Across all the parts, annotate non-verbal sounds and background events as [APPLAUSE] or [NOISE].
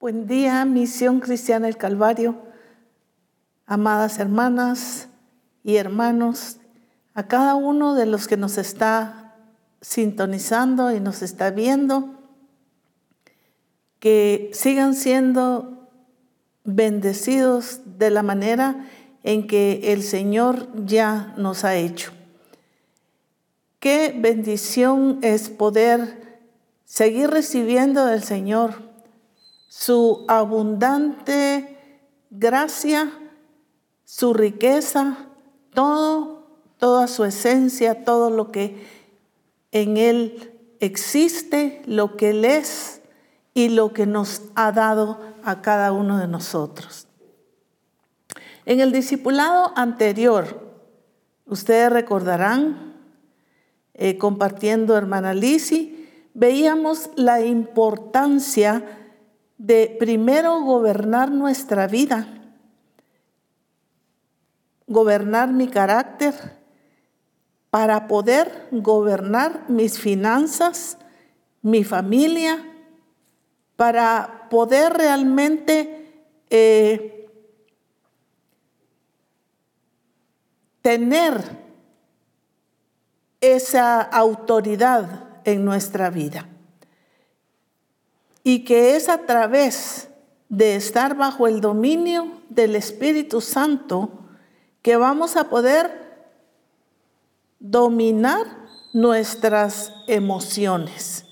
Buen día, Misión Cristiana del Calvario, amadas hermanas y hermanos, a cada uno de los que nos está sintonizando y nos está viendo, que sigan siendo bendecidos de la manera en que el Señor ya nos ha hecho. Qué bendición es poder seguir recibiendo del Señor su abundante gracia, su riqueza, toda su esencia, todo lo que en Él existe, lo que Él es y lo que nos ha dado a cada uno de nosotros. En el discipulado anterior, ustedes recordarán, eh, compartiendo hermana Lisi, veíamos la importancia de primero gobernar nuestra vida, gobernar mi carácter, para poder gobernar mis finanzas, mi familia, para poder realmente eh, tener esa autoridad en nuestra vida y que es a través de estar bajo el dominio del Espíritu Santo que vamos a poder dominar nuestras emociones.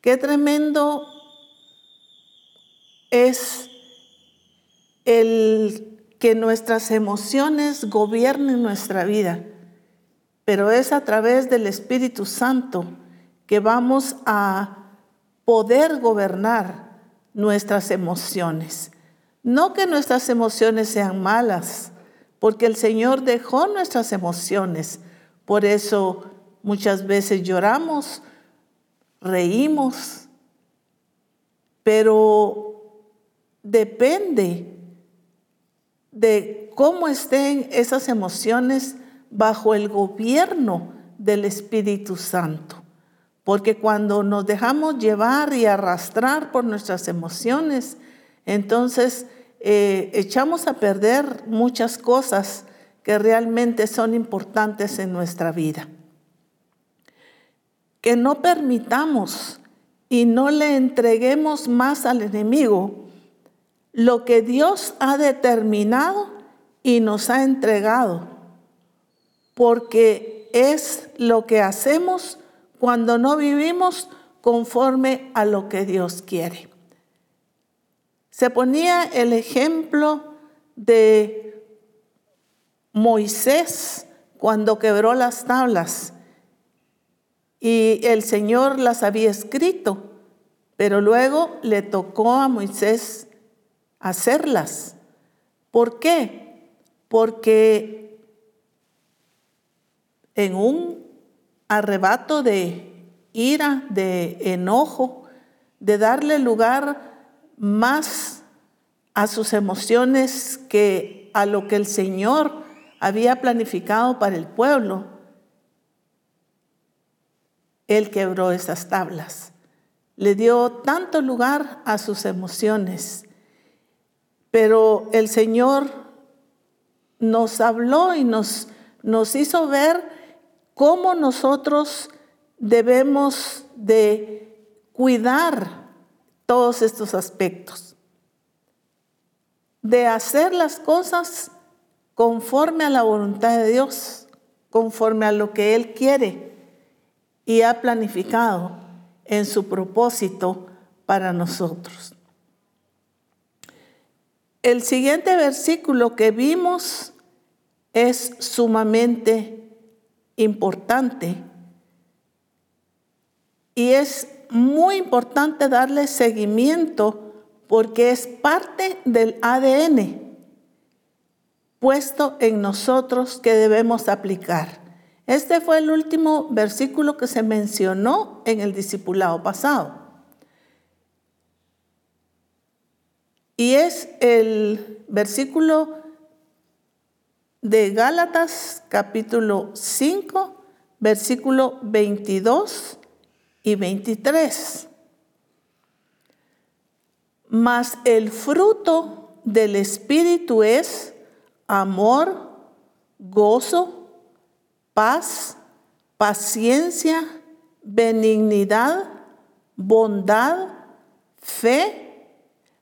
Qué tremendo es el que nuestras emociones gobiernen nuestra vida, pero es a través del Espíritu Santo que vamos a poder gobernar nuestras emociones. No que nuestras emociones sean malas, porque el Señor dejó nuestras emociones. Por eso muchas veces lloramos, reímos, pero depende de cómo estén esas emociones bajo el gobierno del Espíritu Santo. Porque cuando nos dejamos llevar y arrastrar por nuestras emociones, entonces eh, echamos a perder muchas cosas que realmente son importantes en nuestra vida. Que no permitamos y no le entreguemos más al enemigo lo que Dios ha determinado y nos ha entregado, porque es lo que hacemos cuando no vivimos conforme a lo que Dios quiere. Se ponía el ejemplo de Moisés cuando quebró las tablas y el Señor las había escrito, pero luego le tocó a Moisés hacerlas. ¿Por qué? Porque en un arrebato de ira, de enojo, de darle lugar más a sus emociones que a lo que el Señor había planificado para el pueblo, Él quebró esas tablas. Le dio tanto lugar a sus emociones. Pero el Señor nos habló y nos, nos hizo ver cómo nosotros debemos de cuidar todos estos aspectos, de hacer las cosas conforme a la voluntad de Dios, conforme a lo que Él quiere y ha planificado en su propósito para nosotros. El siguiente versículo que vimos es sumamente importante y es muy importante darle seguimiento porque es parte del ADN puesto en nosotros que debemos aplicar. Este fue el último versículo que se mencionó en el discipulado pasado. Y es el versículo de Gálatas capítulo 5, versículo 22 y 23. Mas el fruto del Espíritu es amor, gozo, paz, paciencia, benignidad, bondad, fe,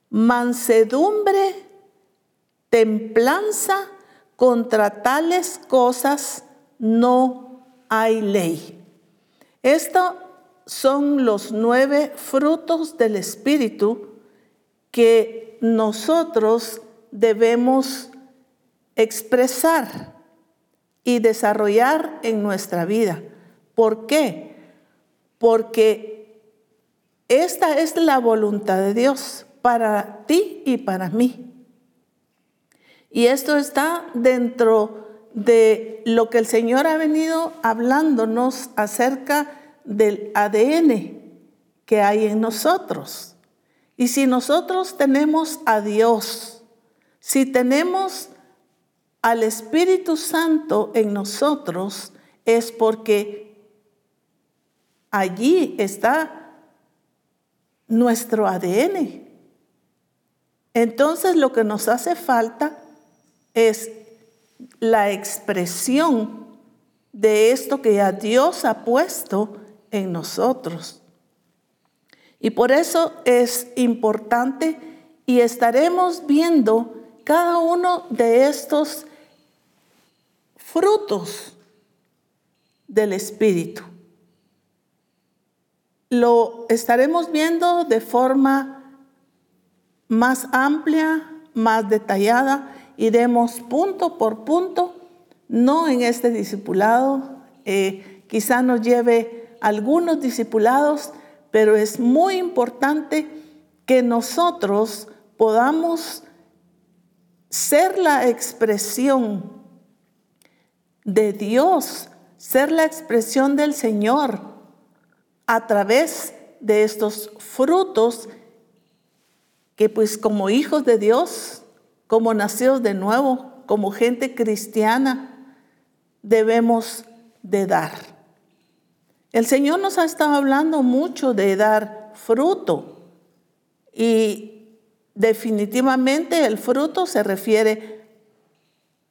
mansedumbre, templanza, contra tales cosas no hay ley. Estos son los nueve frutos del Espíritu que nosotros debemos expresar y desarrollar en nuestra vida. ¿Por qué? Porque esta es la voluntad de Dios para ti y para mí. Y esto está dentro de lo que el Señor ha venido hablándonos acerca del ADN que hay en nosotros. Y si nosotros tenemos a Dios, si tenemos al Espíritu Santo en nosotros, es porque allí está nuestro ADN. Entonces lo que nos hace falta es la expresión de esto que ya Dios ha puesto en nosotros. Y por eso es importante y estaremos viendo cada uno de estos frutos del Espíritu. Lo estaremos viendo de forma más amplia, más detallada iremos punto por punto, no en este discipulado, eh, quizá nos lleve algunos discipulados, pero es muy importante que nosotros podamos ser la expresión de Dios, ser la expresión del Señor a través de estos frutos que pues como hijos de Dios como nacidos de nuevo, como gente cristiana, debemos de dar. El Señor nos ha estado hablando mucho de dar fruto y definitivamente el fruto se refiere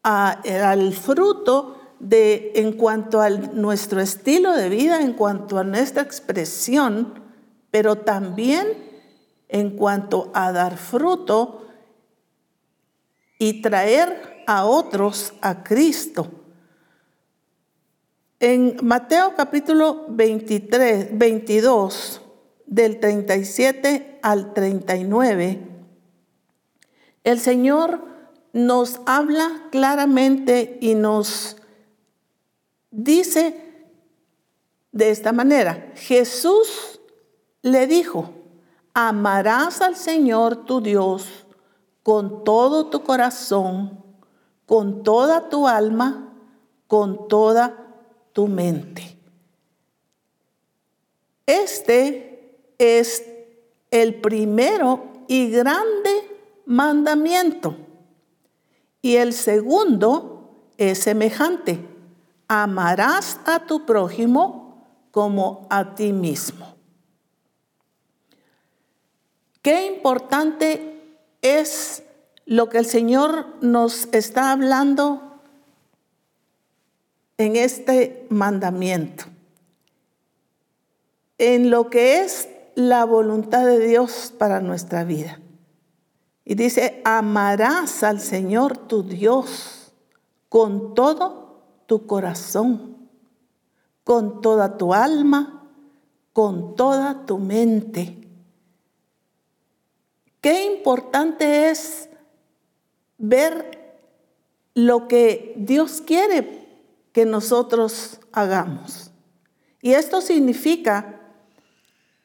al fruto de en cuanto a nuestro estilo de vida, en cuanto a nuestra expresión, pero también en cuanto a dar fruto y traer a otros a Cristo. En Mateo capítulo 23, 22, del 37 al 39, el Señor nos habla claramente y nos dice de esta manera, Jesús le dijo, amarás al Señor tu Dios con todo tu corazón, con toda tu alma, con toda tu mente. Este es el primero y grande mandamiento. Y el segundo es semejante. Amarás a tu prójimo como a ti mismo. Qué importante es lo que el Señor nos está hablando en este mandamiento, en lo que es la voluntad de Dios para nuestra vida. Y dice, amarás al Señor tu Dios con todo tu corazón, con toda tu alma, con toda tu mente Qué importante es ver lo que Dios quiere que nosotros hagamos. Y esto significa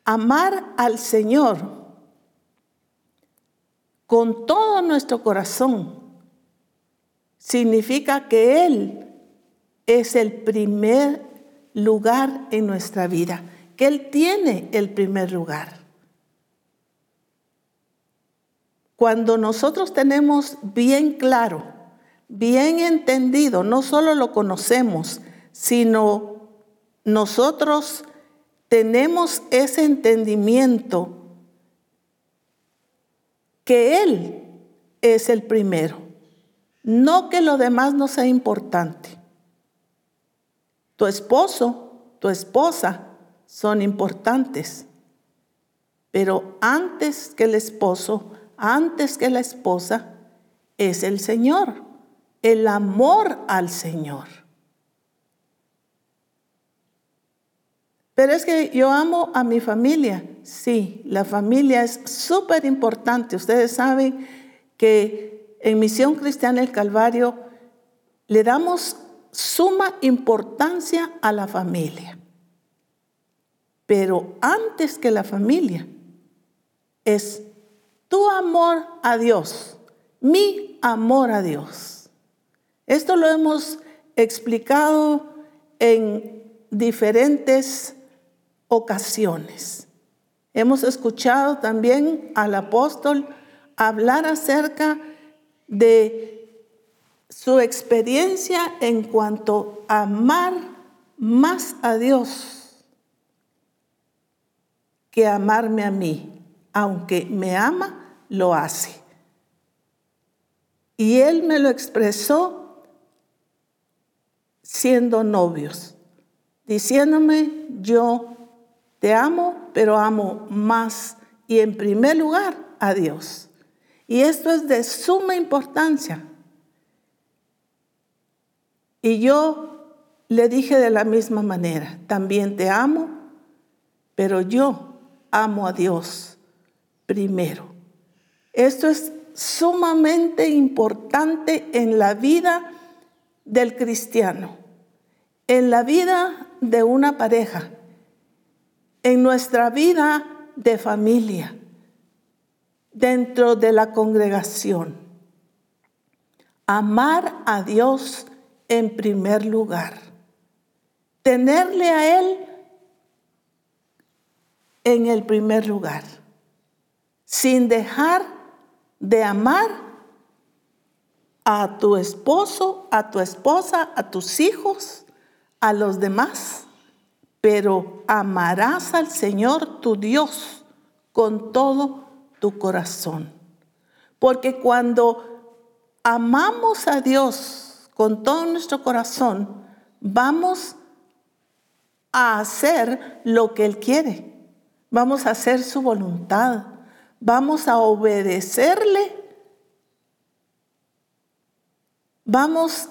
amar al Señor con todo nuestro corazón. Significa que Él es el primer lugar en nuestra vida, que Él tiene el primer lugar. Cuando nosotros tenemos bien claro, bien entendido, no solo lo conocemos, sino nosotros tenemos ese entendimiento que Él es el primero, no que lo demás no sea importante. Tu esposo, tu esposa son importantes, pero antes que el esposo, antes que la esposa, es el Señor, el amor al Señor. Pero es que yo amo a mi familia. Sí, la familia es súper importante. Ustedes saben que en Misión Cristiana el Calvario le damos suma importancia a la familia. Pero antes que la familia es tu amor a Dios, mi amor a Dios. Esto lo hemos explicado en diferentes ocasiones. Hemos escuchado también al apóstol hablar acerca de su experiencia en cuanto a amar más a Dios que amarme a mí. Aunque me ama, lo hace. Y él me lo expresó siendo novios, diciéndome, yo te amo, pero amo más y en primer lugar a Dios. Y esto es de suma importancia. Y yo le dije de la misma manera, también te amo, pero yo amo a Dios primero. Esto es sumamente importante en la vida del cristiano, en la vida de una pareja, en nuestra vida de familia, dentro de la congregación. Amar a Dios en primer lugar. Tenerle a Él en el primer lugar, sin dejar de amar a tu esposo, a tu esposa, a tus hijos, a los demás, pero amarás al Señor tu Dios con todo tu corazón. Porque cuando amamos a Dios con todo nuestro corazón, vamos a hacer lo que Él quiere. Vamos a hacer su voluntad. Vamos a obedecerle. Vamos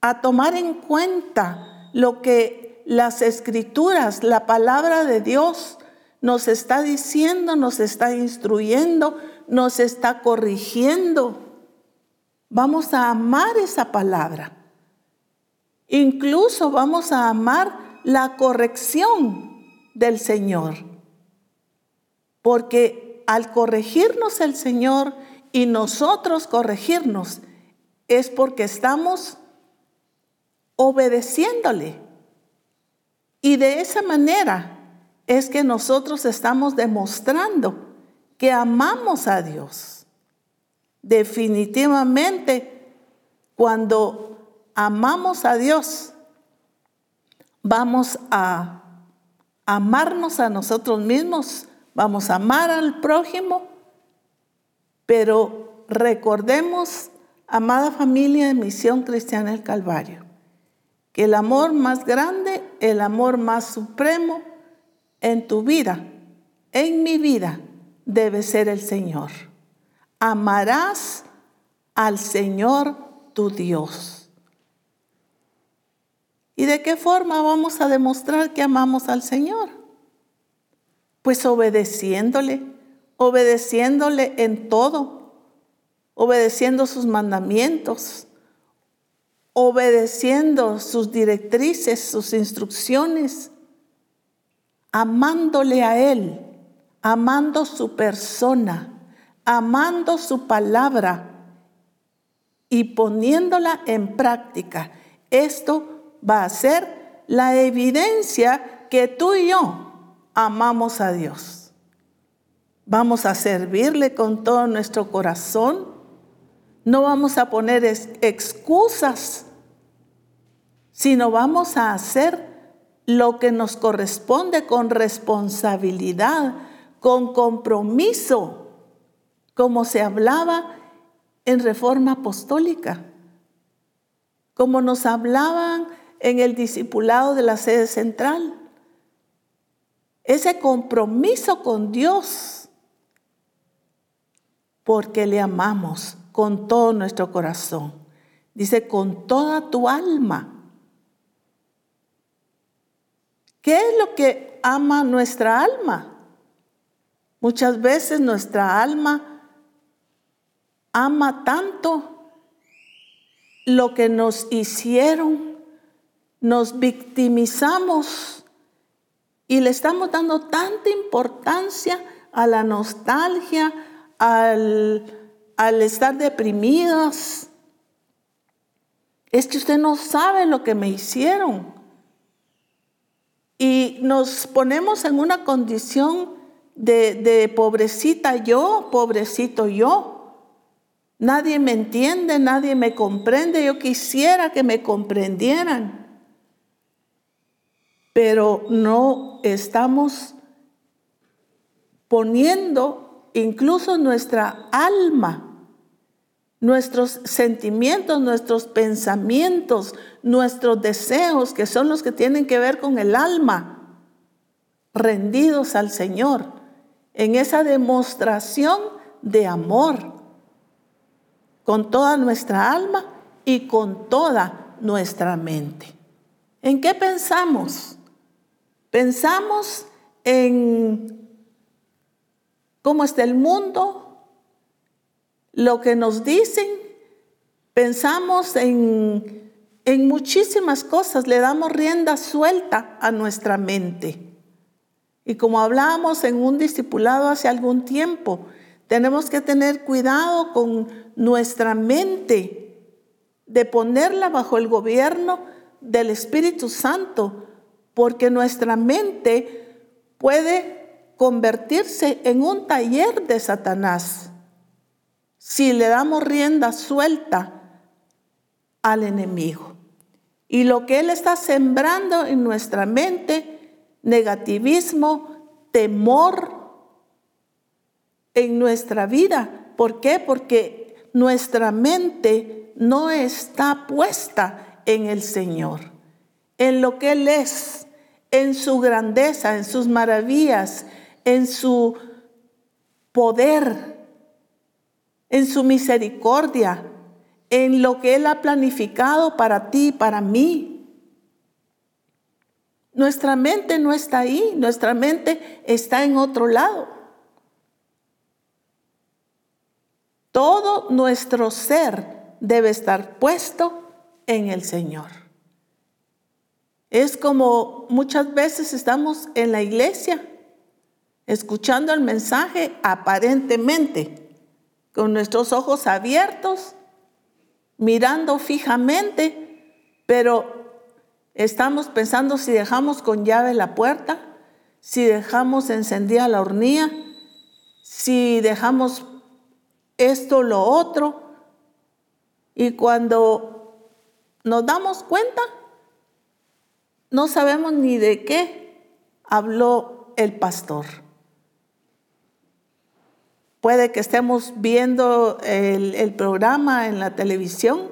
a tomar en cuenta lo que las escrituras, la palabra de Dios nos está diciendo, nos está instruyendo, nos está corrigiendo. Vamos a amar esa palabra. Incluso vamos a amar la corrección del Señor. Porque al corregirnos el Señor y nosotros corregirnos, es porque estamos obedeciéndole. Y de esa manera es que nosotros estamos demostrando que amamos a Dios. Definitivamente, cuando amamos a Dios, vamos a amarnos a nosotros mismos, vamos a amar al prójimo, pero recordemos, amada familia de Misión Cristiana del Calvario, que el amor más grande, el amor más supremo, en tu vida, en mi vida, debe ser el Señor. Amarás al Señor tu Dios. ¿Y de qué forma vamos a demostrar que amamos al Señor? Pues obedeciéndole, obedeciéndole en todo, obedeciendo sus mandamientos, obedeciendo sus directrices, sus instrucciones amándole a Él, amando su persona, amando su palabra y poniéndola en práctica. Esto va a ser la evidencia que tú y yo amamos a Dios. Vamos a servirle con todo nuestro corazón. No vamos a poner excusas, sino vamos a hacer lo que nos corresponde con responsabilidad, con compromiso, como se hablaba en reforma apostólica, como nos hablaban en el discipulado de la sede central. Ese compromiso con Dios, porque le amamos con todo nuestro corazón. Dice, con toda tu alma. ¿Qué es lo que ama nuestra alma? Muchas veces nuestra alma ama tanto lo que nos hicieron, nos victimizamos y le estamos dando tanta importancia a la nostalgia, al, al estar deprimidas. Es que usted no sabe lo que me hicieron. Y nos ponemos en una condición de, de pobrecita yo, pobrecito yo. Nadie me entiende, nadie me comprende. Yo quisiera que me comprendieran. Pero no estamos poniendo incluso nuestra alma, nuestros sentimientos, nuestros pensamientos, nuestros deseos, que son los que tienen que ver con el alma, rendidos al Señor, en esa demostración de amor con toda nuestra alma y con toda nuestra mente. ¿En qué pensamos? Pensamos en cómo está el mundo, lo que nos dicen, pensamos en, en muchísimas cosas, le damos rienda suelta a nuestra mente. Y como hablábamos en un discipulado hace algún tiempo, tenemos que tener cuidado con nuestra mente, de ponerla bajo el gobierno del Espíritu Santo, porque nuestra mente puede convertirse en un taller de Satanás si le damos rienda suelta al enemigo. Y lo que él está sembrando en nuestra mente, negativismo, temor, en nuestra vida. ¿Por qué? Porque nuestra mente no está puesta en el Señor, en lo que Él es, en su grandeza, en sus maravillas, en su poder, en su misericordia, en lo que Él ha planificado para ti para mí. Nuestra mente no está ahí, nuestra mente está en otro lado. Todo nuestro ser debe estar puesto en el Señor. Es como muchas veces estamos en la iglesia escuchando el mensaje aparentemente, con nuestros ojos abiertos, mirando fijamente, pero estamos pensando si dejamos con llave la puerta, si dejamos encendida la hornilla, si dejamos esto, lo otro. Y cuando nos damos cuenta, no sabemos ni de qué habló el pastor. Puede que estemos viendo el, programa en la televisión,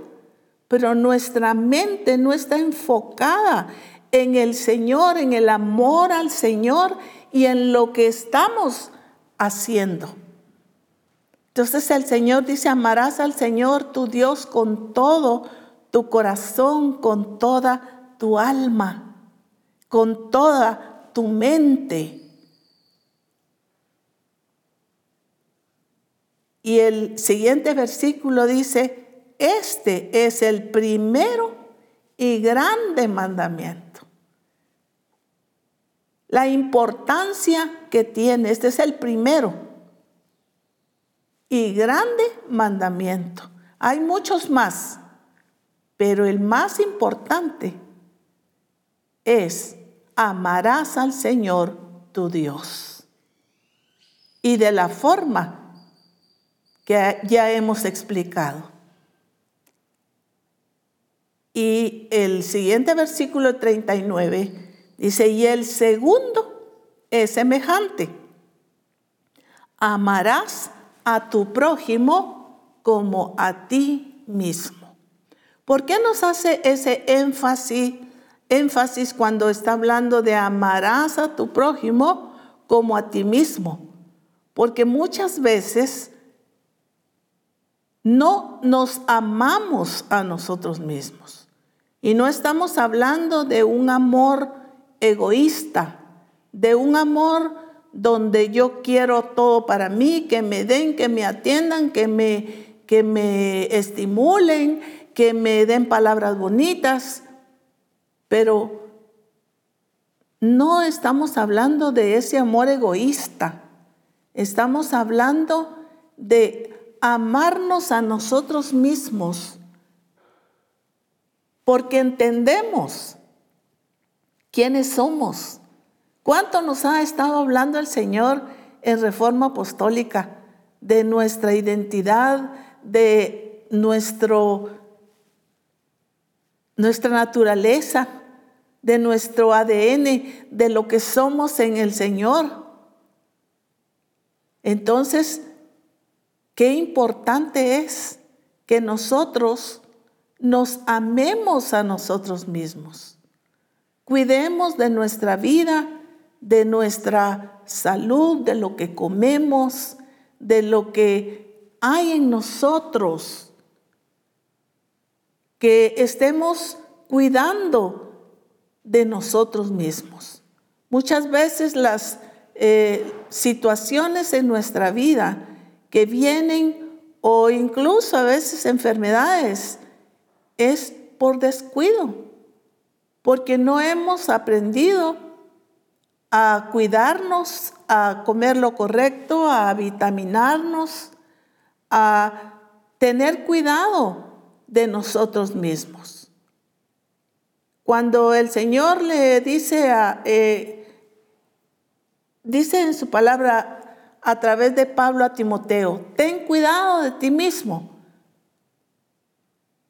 pero nuestra mente no está enfocada en el Señor, en el amor al Señor y en lo que estamos haciendo. Entonces el Señor dice, amarás al Señor tu Dios con todo tu corazón, con toda tu alma, con toda tu mente. Y el siguiente versículo dice, este es el primero y grande mandamiento. La importancia que tiene, este es el primero y grande mandamiento. Hay muchos más, pero el más importante es amarás al Señor tu Dios. Y de la forma que ya hemos explicado. Y el siguiente versículo 39 dice, y el segundo es semejante. Amarás a tu prójimo como a ti mismo. ¿Por qué nos hace ese énfasis, énfasis cuando está hablando de amarás a tu prójimo como a ti mismo? Porque muchas veces no nos amamos a nosotros mismos. Y no estamos hablando de un amor egoísta, de un amor donde yo quiero todo para mí, que me den, que me atiendan, que me, que me estimulen, que me den palabras bonitas. Pero no estamos hablando de ese amor egoísta. Estamos hablando de amarnos a nosotros mismos porque entendemos quiénes somos. ¿Cuánto nos ha estado hablando el Señor en Reforma Apostólica de nuestra identidad, de nuestro, nuestra naturaleza, de nuestro ADN, de lo que somos en el Señor? Entonces, Qué importante es que nosotros nos amemos a nosotros mismos. Cuidemos de nuestra vida, de nuestra salud, de lo que comemos, de lo que hay en nosotros. Que estemos cuidando de nosotros mismos. Muchas veces las eh, situaciones en nuestra vida que vienen o incluso a veces enfermedades es por descuido, porque no hemos aprendido a cuidarnos, a comer lo correcto, a vitaminarnos, a tener cuidado de nosotros mismos. Cuando el Señor le dice a, eh, dice en su palabra, a través de Pablo a Timoteo, ten cuidado de ti mismo.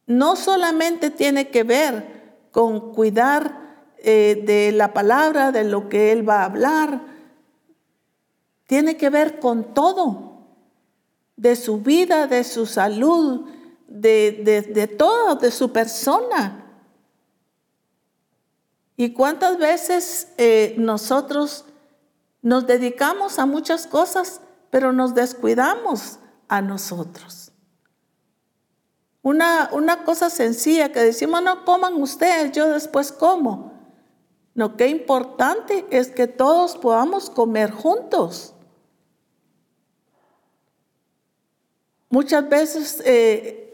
No solamente tiene que ver con cuidar eh, de la palabra, de lo que él va a hablar, tiene que ver con todo, de su vida, de su salud, de, todo, de su persona. ¿Y cuántas veces eh, nosotros nos dedicamos a muchas cosas, pero nos descuidamos a nosotros. Una, una cosa sencilla que decimos, no coman ustedes, yo después como. Lo que importante es que todos podamos comer juntos. Muchas veces eh,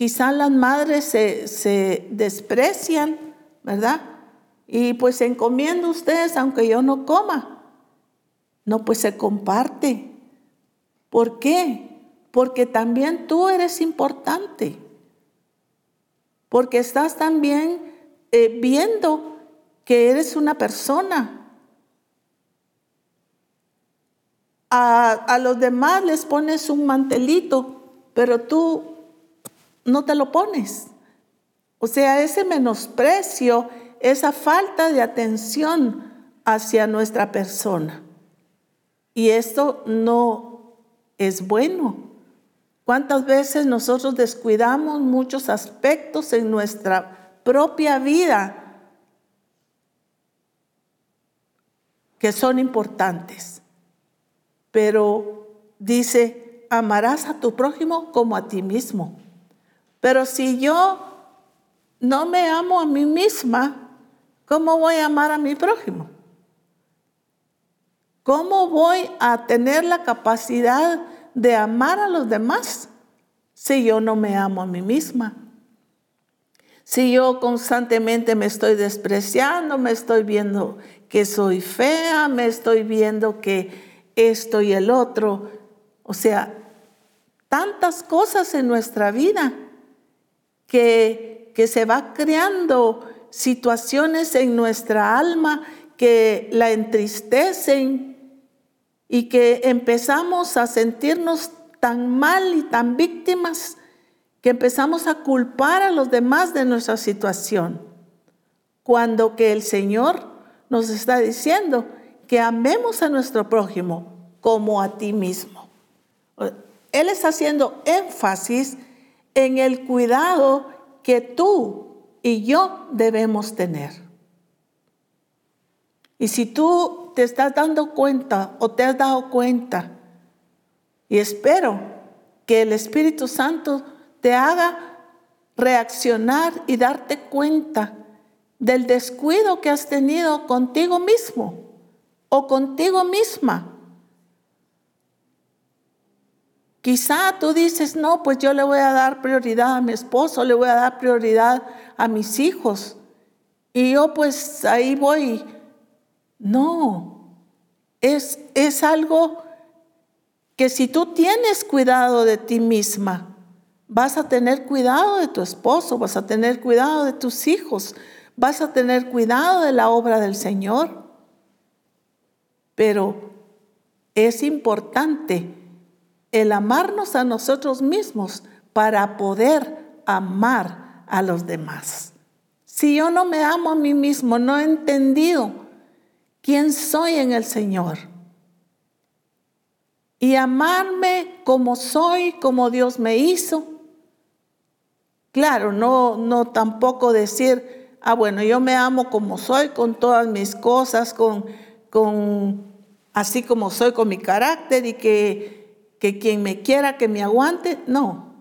quizás las madres se, se, desprecian, ¿verdad? Y pues encomiendo ustedes aunque yo no coma. No, pues se comparte. ¿Por qué? Porque también tú eres importante. Porque estás también eh, viendo que eres una persona. A, a los demás les pones un mantelito, pero tú no te lo pones. O sea, ese menosprecio, esa falta de atención hacia nuestra persona. Y esto no es bueno. ¿Cuántas veces nosotros descuidamos muchos aspectos en nuestra propia vida que son importantes? Pero dice, amarás a tu prójimo como a ti mismo. Pero si yo no me amo a mí misma, ¿cómo voy a amar a mi prójimo? ¿Cómo voy a tener la capacidad de amar a los demás si yo no me amo a mí misma? Si yo constantemente me estoy despreciando, me estoy viendo que soy fea, me estoy viendo que esto y el otro. O sea, tantas cosas en nuestra vida que, que se va creando situaciones en nuestra alma que la entristecen, y que empezamos a sentirnos tan mal y tan víctimas que empezamos a culpar a los demás de nuestra situación, cuando que el Señor nos está diciendo que amemos a nuestro prójimo como a ti mismo. Él está haciendo énfasis en el cuidado que tú y yo debemos tener. Y si tú te estás dando cuenta o te has dado cuenta, y espero que el Espíritu Santo te haga reaccionar y darte cuenta del descuido que has tenido contigo mismo o contigo misma. Quizá tú dices, no, pues yo le voy a dar prioridad a mi esposo, le voy a dar prioridad a mis hijos. Y yo pues ahí voy. No, es, es algo que si tú tienes cuidado de ti misma, vas a tener cuidado de tu esposo, vas a tener cuidado de tus hijos, vas a tener cuidado de la obra del Señor. Pero es importante el amarnos a nosotros mismos para poder amar a los demás. Si yo no me amo a mí mismo, no he entendido quién soy en el Señor. Y amarme como soy, como Dios me hizo. Claro, no, no tampoco decir, ah, bueno, yo me amo como soy, con todas mis cosas, con, con así como soy, con mi carácter y que que quien me quiera que me aguante, no.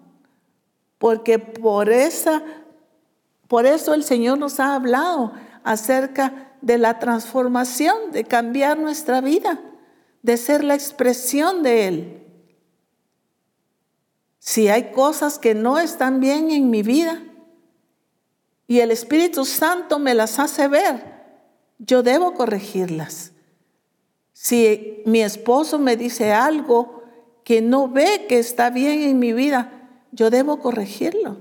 Porque por esa por eso el Señor nos ha hablado acerca de la transformación, de cambiar nuestra vida, de ser la expresión de Él. Si hay cosas que no están bien en mi vida y el Espíritu Santo me las hace ver, yo debo corregirlas. Si mi esposo me dice algo que no ve que está bien en mi vida, yo debo corregirlo.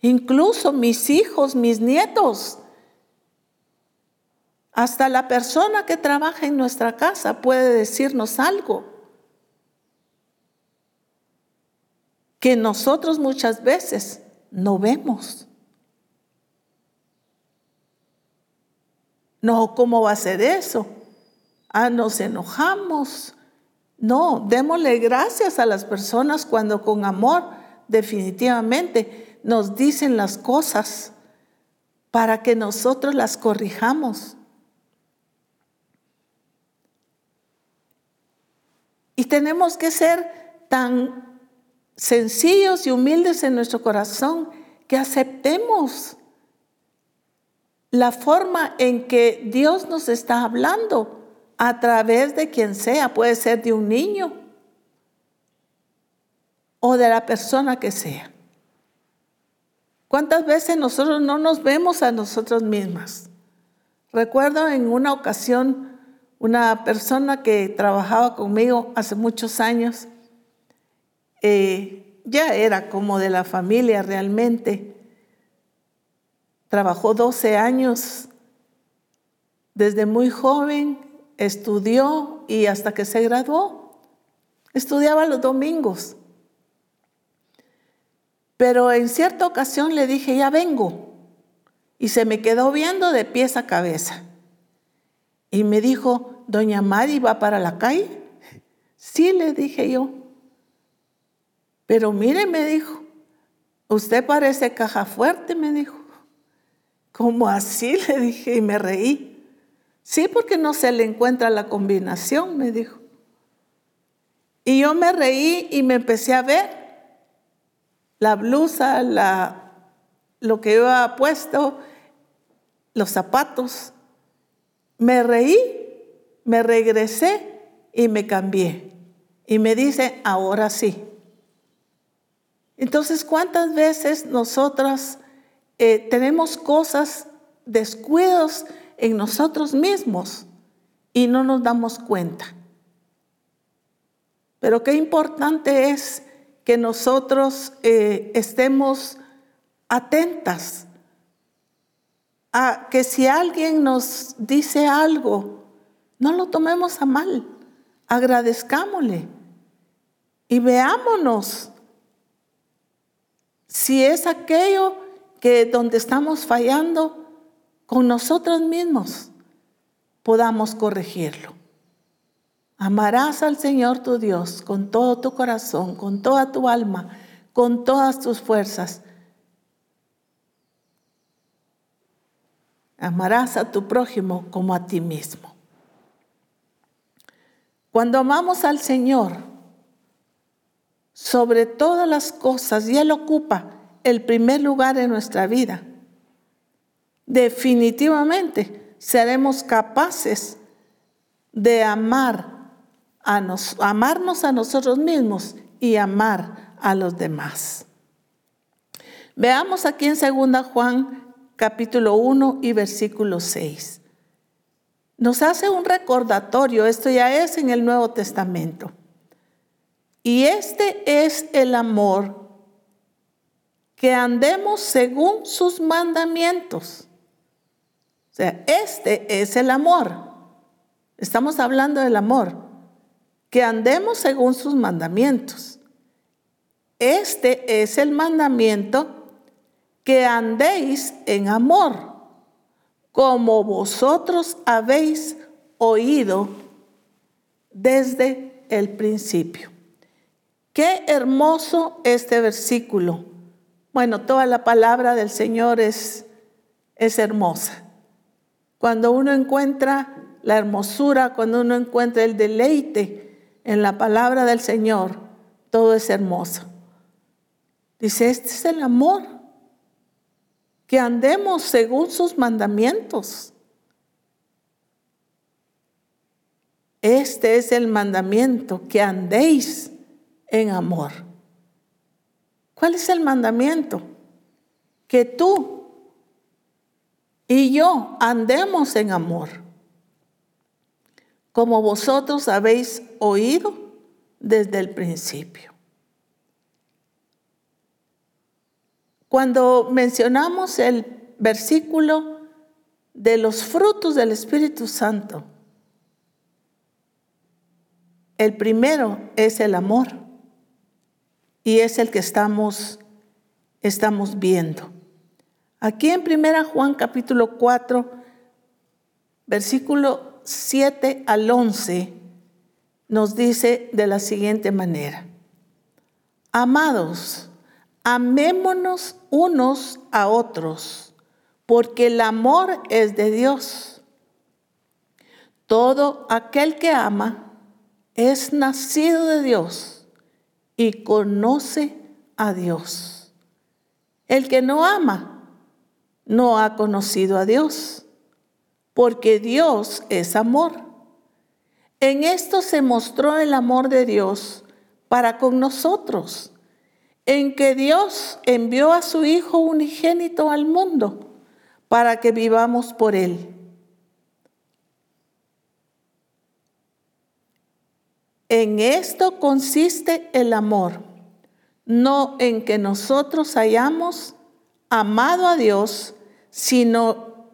Incluso mis hijos, mis nietos, hasta la persona que trabaja en nuestra casa puede decirnos algo que nosotros muchas veces no vemos. No, ¿cómo va a ser eso? Ah, nos enojamos, no, démosle gracias a las personas cuando con amor definitivamente nos dicen las cosas para que nosotros las corrijamos. Y tenemos que ser tan sencillos y humildes en nuestro corazón que aceptemos la forma en que Dios nos está hablando a través de quien sea, puede ser de un niño o de la persona que sea. ¿Cuántas veces nosotros no nos vemos a nosotros mismas? Recuerdo en una ocasión una persona que trabajaba conmigo hace muchos años, eh, ya era como de la familia realmente, trabajó 12 años desde muy joven estudió y hasta que se graduó, estudiaba los domingos. Pero en cierta ocasión le dije, ya vengo. Y se me quedó viendo de pies a cabeza. Y me dijo, doña Mari va para la calle. Sí, le dije yo. Pero mire, me dijo, usted parece caja fuerte, me dijo. ¿Cómo así? [LAUGHS] Le dije y me reí. Sí, porque no se le encuentra la combinación, me dijo. Y yo me reí y me empecé a ver la blusa, la, lo que yo había puesto, los zapatos. Me reí, me regresé y me cambié. Y me dice, ahora sí. Entonces, ¿cuántas veces nosotras eh, tenemos cosas, descuidos, en nosotros mismos y no nos damos cuenta. Pero qué importante es que nosotros eh, estemos atentas a que si alguien nos dice algo, no lo tomemos a mal, agradezcámosle y veámonos si es aquello que donde estamos fallando, con nosotros mismos podamos corregirlo. Amarás al Señor tu Dios con todo tu corazón, con toda tu alma, con todas tus fuerzas. Amarás a tu prójimo como a ti mismo. Cuando amamos al Señor sobre todas las cosas y Él ocupa el primer lugar en nuestra vida, definitivamente seremos capaces de amar a amarnos a nosotros mismos y amar a los demás. Veamos aquí en 2 Juan capítulo 1 y versículo 6. Nos hace un recordatorio, esto ya es en el Nuevo Testamento. Y este es el amor, que andemos según sus mandamientos. O sea, este es el amor. Estamos hablando del amor que andemos según sus mandamientos. Este es el mandamiento que andéis en amor, como vosotros habéis oído desde el principio. Qué hermoso este versículo. Bueno, toda la palabra del Señor es, es hermosa. Cuando uno encuentra la hermosura, cuando uno encuentra el deleite en la palabra del Señor, todo es hermoso. Dice, este es el amor, que andemos según sus mandamientos. Este es el mandamiento, que andéis en amor. ¿Cuál es el mandamiento? Que tú y yo andemos en amor como vosotros habéis oído desde el principio. Cuando mencionamos el versículo de los frutos del Espíritu Santo, el primero es el amor y es el que estamos, estamos viendo. Aquí en 1 Juan capítulo 4, versículo 7 al 11 nos dice de la siguiente manera. Amados, amémonos unos a otros, porque el amor es de Dios. Todo aquel que ama es nacido de Dios y conoce a Dios. El que no ama no ha conocido a Dios porque Dios es amor. En esto se mostró el amor de Dios para con nosotros, en que Dios envió a su Hijo unigénito al mundo para que vivamos por Él. En esto consiste el amor, no en que nosotros hayamos amado a Dios, sino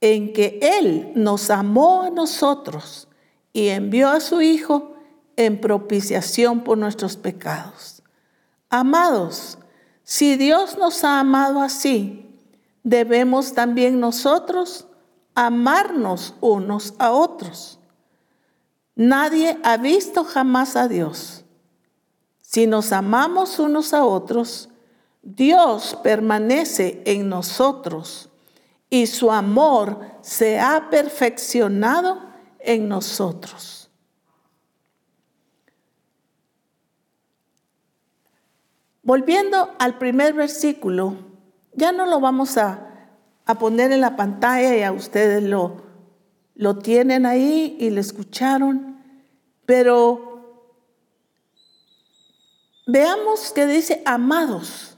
en que Él nos amó a nosotros y envió a su Hijo en propiciación por nuestros pecados. Amados, si Dios nos ha amado así, debemos también nosotros amarnos unos a otros. Nadie ha visto jamás a Dios. Si nos amamos unos a otros, Dios permanece en nosotros y su amor se ha perfeccionado en nosotros. Volviendo al primer versículo, ya no lo vamos a, poner en la pantalla y a ustedes lo, lo tienen ahí y lo escucharon, pero veamos que dice, amados,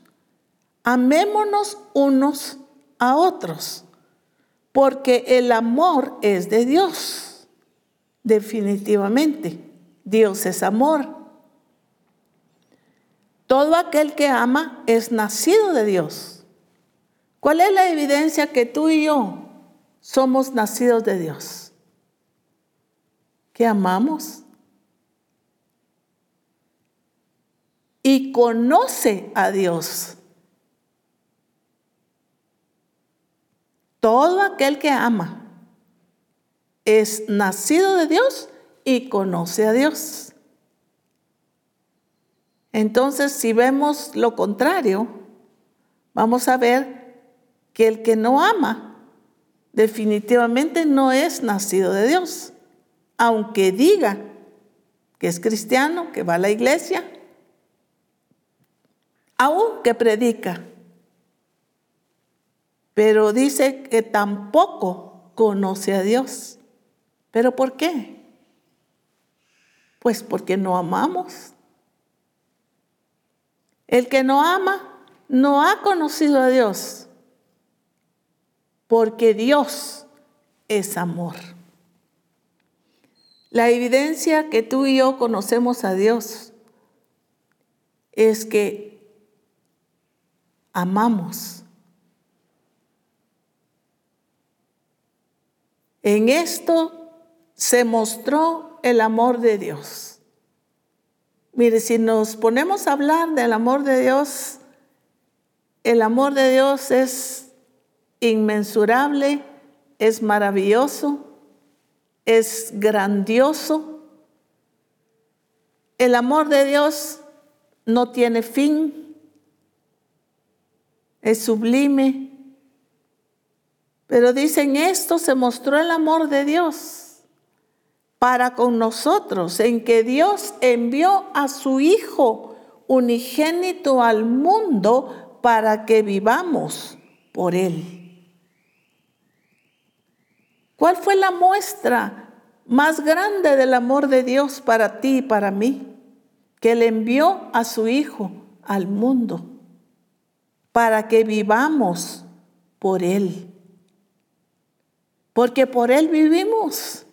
amémonos unos a otros, porque el amor es de Dios, definitivamente. Dios es amor. Todo aquel que ama es nacido de Dios. ¿Cuál es la evidencia que tú y yo somos nacidos de Dios? Que amamos. Y conoce a Dios. Todo aquel que ama es nacido de Dios y conoce a Dios. Entonces, si vemos lo contrario, vamos a ver que el que no ama definitivamente no es nacido de Dios, aunque diga que es cristiano, que va a la iglesia, aunque predica, pero dice que tampoco conoce a Dios. ¿Pero por qué? Pues porque no amamos. El que no ama no ha conocido a Dios, porque Dios es amor. La evidencia que tú y yo conocemos a Dios es que amamos. En esto se mostró el amor de Dios. Mire, si nos ponemos a hablar del amor de Dios, el amor de Dios es inmensurable, es maravilloso, es grandioso. El amor de Dios no tiene fin, es sublime. Pero dicen esto se mostró el amor de Dios para con nosotros, en que Dios envió a su Hijo unigénito al mundo para que vivamos por Él. ¿Cuál fue la muestra más grande del amor de Dios para ti y para mí? Que Él envió a su Hijo al mundo para que vivamos por Él. Porque por Él vivimos.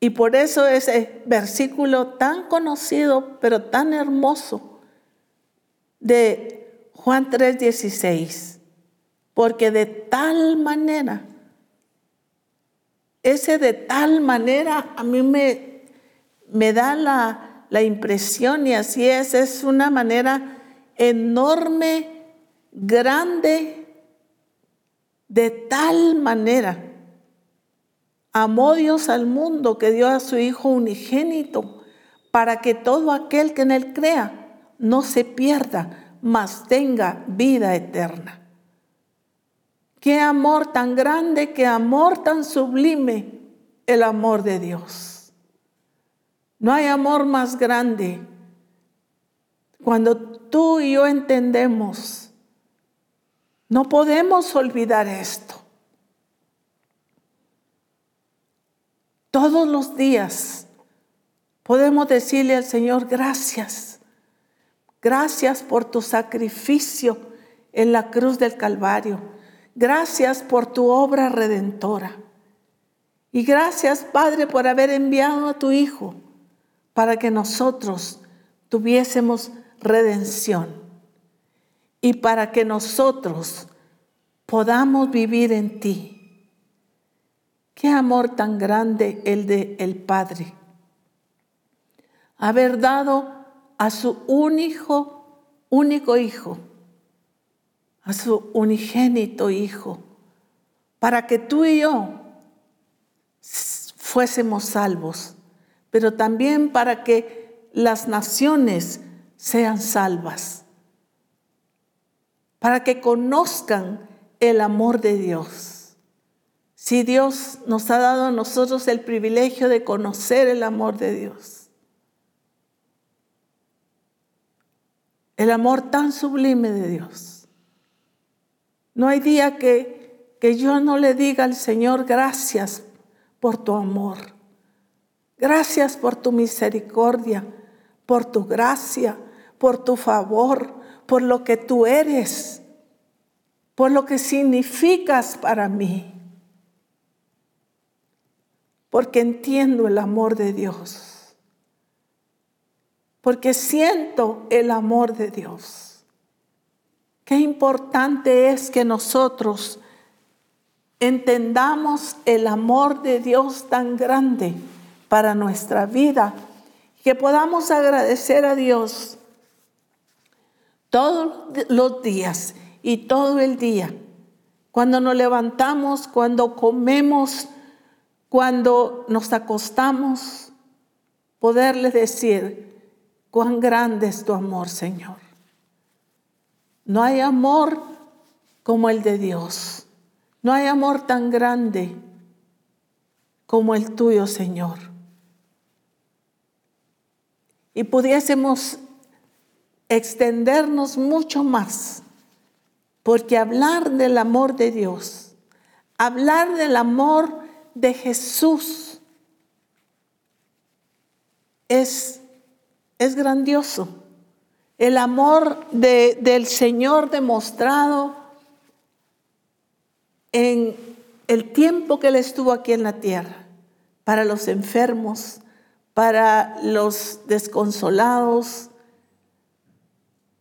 Y por eso ese versículo tan conocido, pero tan hermoso, de Juan 3:16, porque de tal manera, ese de tal manera a mí me, me da la, la impresión y así es, es una manera enorme, grande, de tal manera Amó Dios al mundo que dio a su Hijo unigénito para que todo aquel que en Él crea no se pierda, mas tenga vida eterna. Qué amor tan grande, qué amor tan sublime el amor de Dios. No hay amor más grande cuando tú y yo entendemos. No podemos olvidar esto. Todos los días podemos decirle al Señor gracias. Gracias por tu sacrificio en la cruz del Calvario. Gracias por tu obra redentora. Y gracias, Padre, por haber enviado a tu Hijo para que nosotros tuviésemos redención y para que nosotros podamos vivir en ti Qué amor tan grande el de el Padre. Haber dado a su único, único hijo, a su unigénito hijo, para que tú y yo fuésemos salvos, pero también para que las naciones sean salvas, para que conozcan el amor de Dios. Si Dios nos ha dado a nosotros el privilegio de conocer el amor de Dios. El amor tan sublime de Dios. No hay día que, que yo no le diga al Señor gracias por tu amor. Gracias por tu misericordia, por tu gracia, por tu favor, por lo que tú eres, por lo que significas para mí. Porque entiendo el amor de Dios, porque siento el amor de Dios. Qué importante es que nosotros entendamos el amor de Dios tan grande para nuestra vida, que podamos agradecer a Dios todos los días y todo el día, cuando nos levantamos, cuando comemos, cuando nos acostamos, poderle decir, cuán grande es tu amor, Señor. No hay amor como el de Dios. No hay amor tan grande como el tuyo, Señor. Y pudiésemos extendernos mucho más, porque hablar del amor de Dios, hablar del amor de Jesús es, es grandioso. El amor del Señor demostrado en el tiempo que Él estuvo aquí en la tierra, para los enfermos, para los desconsolados,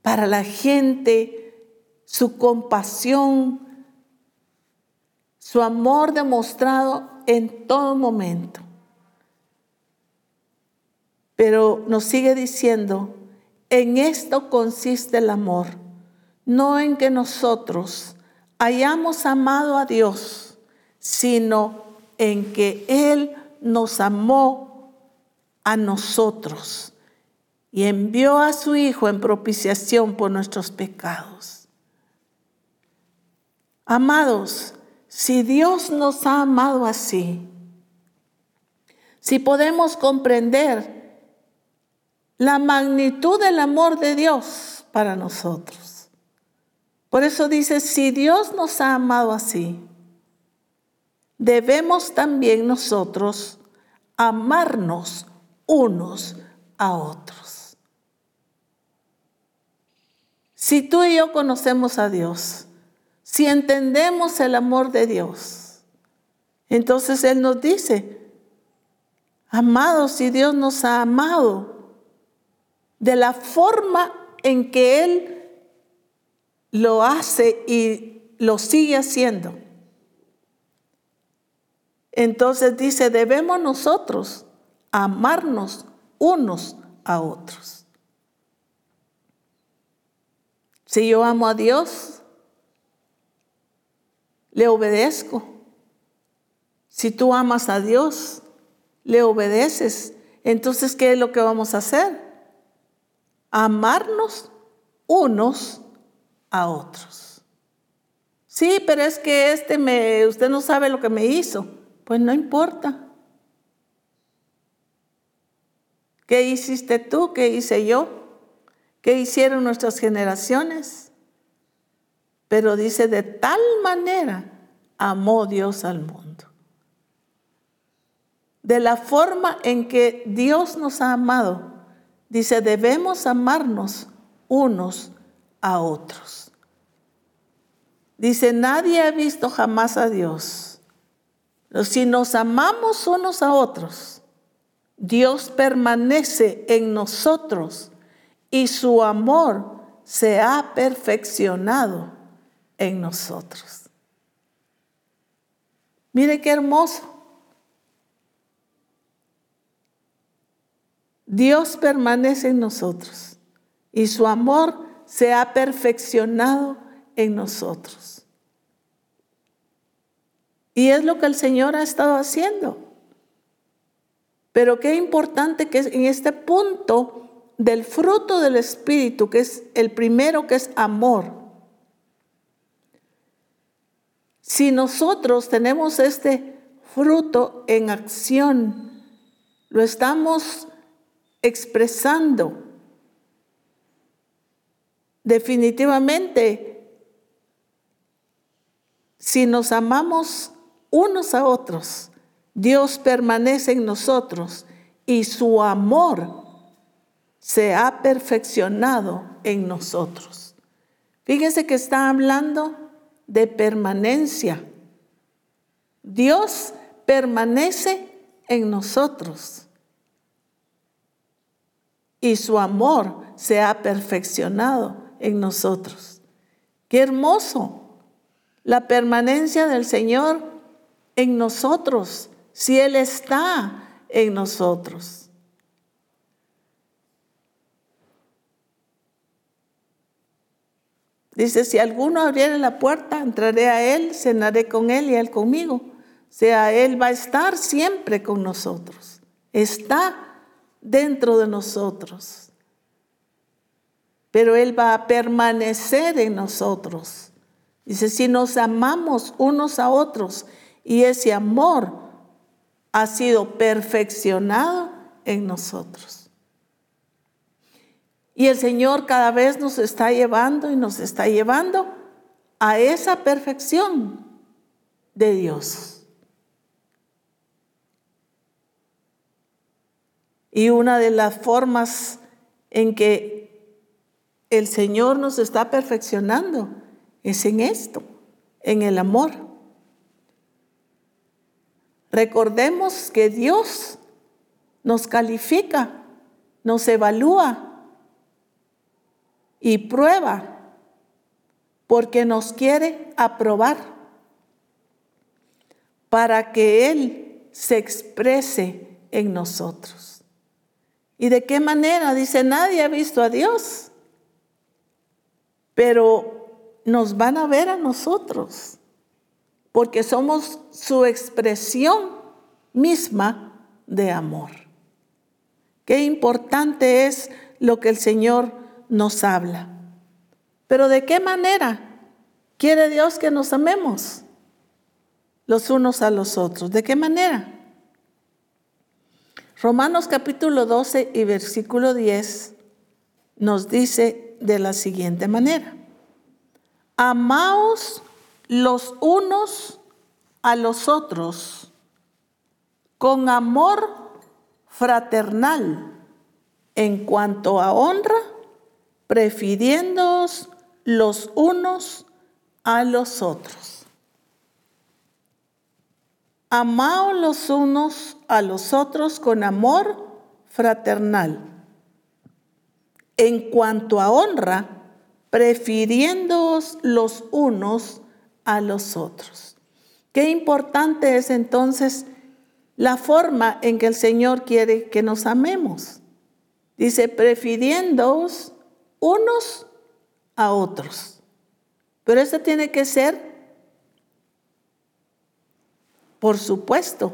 para la gente, su compasión, su amor demostrado en todo momento. Pero nos sigue diciendo, en esto consiste el amor, no en que nosotros hayamos amado a Dios, sino en que Él nos amó a nosotros y envió a su Hijo en propiciación por nuestros pecados. Amados, si Dios nos ha amado así, si podemos comprender la magnitud del amor de Dios para nosotros. Por eso dice, si Dios nos ha amado así, debemos también nosotros amarnos unos a otros. Si tú y yo conocemos a Dios, si entendemos el amor de Dios, entonces Él nos dice, amados, si Dios nos ha amado de la forma en que Él lo hace y lo sigue haciendo, entonces dice, debemos nosotros amarnos unos a otros. Si yo amo a Dios, le obedezco. Si tú amas a Dios, le obedeces. Entonces, ¿qué es lo que vamos a hacer? Amarnos unos a otros. Sí, pero es que este me, usted no sabe lo que me hizo. Pues no importa. ¿Qué hiciste tú? ¿Qué hice yo? ¿Qué hicieron nuestras generaciones? Pero dice, de tal manera amó Dios al mundo. De la forma en que Dios nos ha amado, dice, debemos amarnos unos a otros. Dice, nadie ha visto jamás a Dios. Si nos amamos unos a otros, Dios permanece en nosotros y su amor se ha perfeccionado en nosotros. Mire qué hermoso. Dios permanece en nosotros y su amor se ha perfeccionado en nosotros. Y es lo que el Señor ha estado haciendo. Pero qué importante que en este punto del fruto del Espíritu, que es el primero que es amor, Si nosotros tenemos este fruto en acción, lo estamos expresando. Definitivamente, si nos amamos unos a otros, Dios permanece en nosotros y su amor se ha perfeccionado en nosotros. Fíjense que está hablando de permanencia. Dios permanece en nosotros y su amor se ha perfeccionado en nosotros. Qué hermoso la permanencia del Señor en nosotros, si Él está en nosotros. Dice, si alguno abriera la puerta, entraré a él, cenaré con él y él conmigo. sea, Él va a estar siempre con nosotros. Está dentro de nosotros. Pero Él va a permanecer en nosotros. Dice, si nos amamos unos a otros y ese amor ha sido perfeccionado en nosotros. Y el Señor cada vez nos está llevando y nos está llevando a esa perfección de Dios. Y una de las formas en que el Señor nos está perfeccionando es en esto, en el amor. Recordemos que Dios nos califica, nos evalúa y prueba porque nos quiere aprobar para que Él se exprese en nosotros. ¿Y de qué manera? Dice, nadie ha visto a Dios, pero nos van a ver a nosotros, porque somos su expresión misma de amor. Qué importante es lo que el Señor nos habla. Pero ¿de qué manera quiere Dios que nos amemos los unos a los otros? ¿De qué manera? Romanos capítulo 12 y versículo 10 nos dice de la siguiente manera. Amaos los unos a los otros con amor fraternal en cuanto a honra, prefiriéndoos los unos a los otros. Amaos los unos a los otros con amor fraternal. En cuanto a honra, prefiriéndoos los unos a los otros. Qué importante es entonces la forma en que el Señor quiere que nos amemos. Dice, prefiriéndoos unos a otros. Pero eso tiene que ser, por supuesto,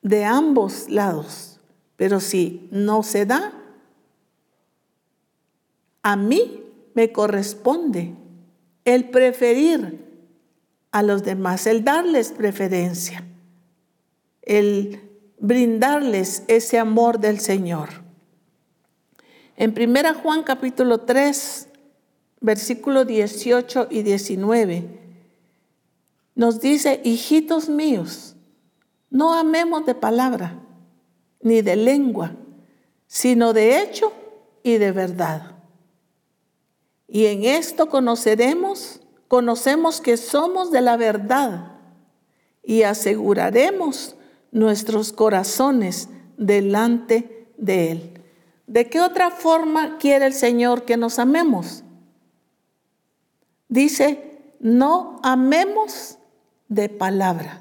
de ambos lados. Pero si no se da, a mí me corresponde el preferir a los demás, el darles preferencia, el brindarles ese amor del Señor. En 1 Juan capítulo 3, versículo 18 y 19, nos dice, hijitos míos, no amemos de palabra ni de lengua, sino de hecho y de verdad. Y en esto conoceremos conocemos que somos de la verdad y aseguraremos nuestros corazones delante de Él. ¿De qué otra forma quiere el Señor que nos amemos? Dice, no amemos de palabra.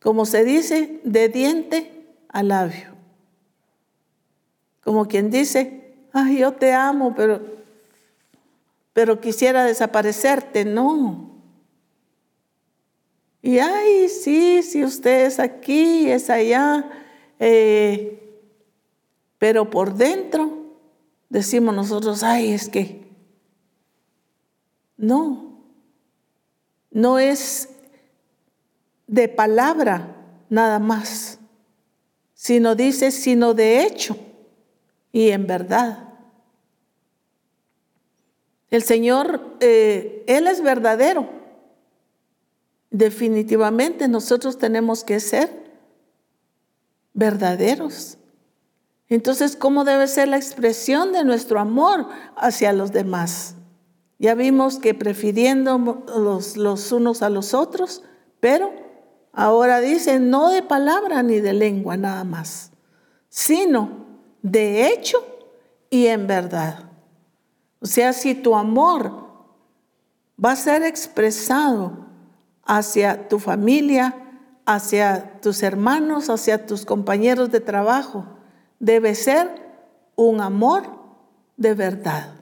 Como se dice, de diente a labio. Como quien dice, ay, yo te amo, pero pero quisiera desaparecerte, no. Y ay, sí, si usted es aquí, es allá, eh, pero por dentro decimos nosotros, ay, es que no, no es de palabra nada más, sino dice, sino de hecho y en verdad. El Señor, eh, Él es verdadero. Definitivamente nosotros tenemos que ser verdaderos. Entonces, ¿cómo debe ser la expresión de nuestro amor hacia los demás? Ya vimos que prefiriendo los, los unos a los otros, pero ahora dice no de palabra ni de lengua nada más, sino de hecho y en verdad. O sea, si tu amor va a ser expresado hacia tu familia, hacia tus hermanos, hacia tus compañeros de trabajo, debe ser un amor de verdad.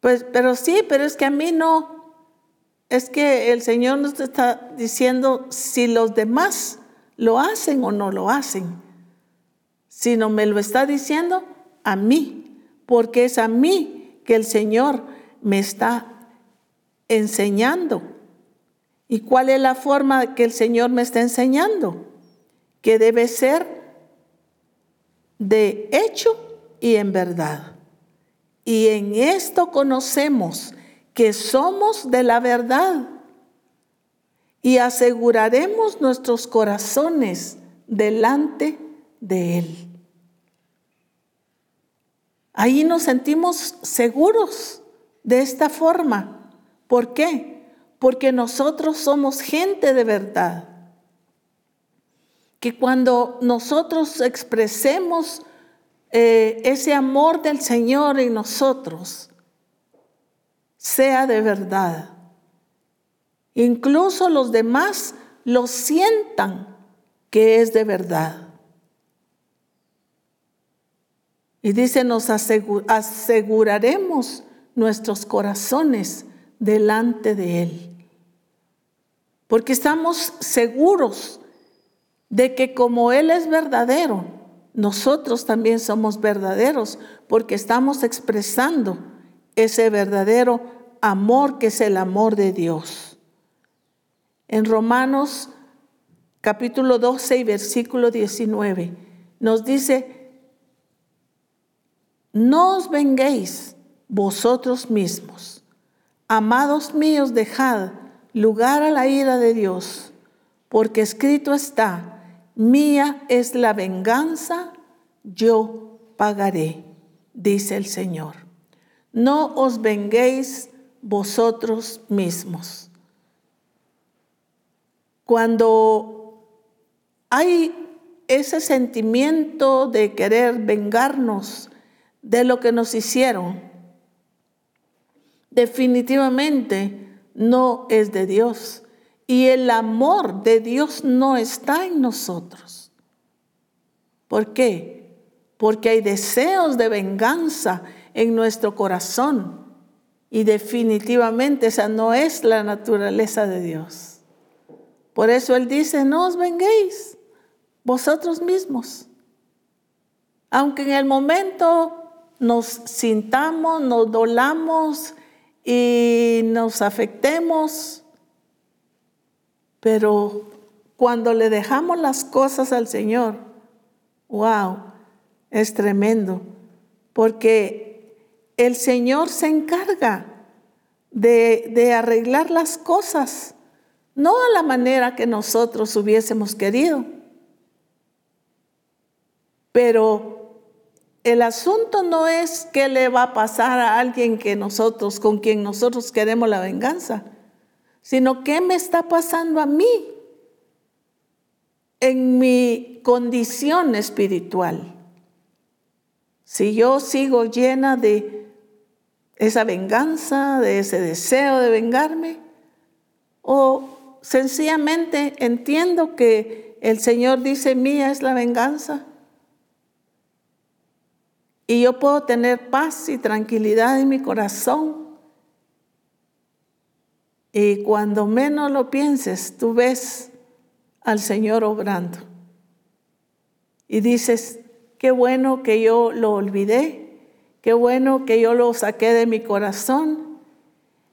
Pues, pero sí, pero es que a mí no. Es que el Señor nos está diciendo si los demás lo hacen o no lo hacen, sino me lo está diciendo a mí, porque es a mí que el Señor me está enseñando. ¿Y cuál es la forma que el Señor me está enseñando? Que debe ser de hecho y en verdad. Y en esto conocemos que somos de la verdad y aseguraremos nuestros corazones delante de Él. Ahí nos sentimos seguros de esta forma. ¿Por qué? Porque nosotros somos gente de verdad. Que cuando nosotros expresemos eh, ese amor del Señor en nosotros sea de verdad. Incluso los demás lo sientan que es de verdad. Y dice, nos aseguraremos nuestros corazones delante de Él. Porque estamos seguros de que como Él es verdadero, nosotros también somos verdaderos porque estamos expresando ese verdadero amor que es el amor de Dios. En Romanos capítulo 12 y versículo 19 nos dice, no os venguéis vosotros mismos, amados míos, dejad lugar a la ira de Dios, porque escrito está, Mía es la venganza, yo pagaré, dice el Señor. No os venguéis vosotros mismos. Cuando hay ese sentimiento de querer vengarnos de lo que nos hicieron, definitivamente no es de Dios. Y el amor de Dios no está en nosotros. ¿Por qué? Porque hay deseos de venganza en nuestro corazón. Y definitivamente esa no es la naturaleza de Dios. Por eso Él dice, no os venguéis vosotros mismos. Aunque en el momento nos sintamos, nos dolamos y nos afectemos, pero cuando le dejamos las cosas al Señor, wow, es tremendo, porque el Señor se encarga de, arreglar las cosas, no a la manera que nosotros hubiésemos querido, pero el asunto no es qué le va a pasar a alguien que nosotros, con quien nosotros queremos la venganza sino qué me está pasando a mí en mi condición espiritual. Si yo sigo llena de esa venganza, de ese deseo de vengarme, o sencillamente entiendo que el Señor dice, mía es la venganza, y yo puedo tener paz y tranquilidad en mi corazón y cuando menos lo pienses, tú ves al Señor obrando. Y dices, qué bueno que yo lo olvidé, qué bueno que yo lo saqué de mi corazón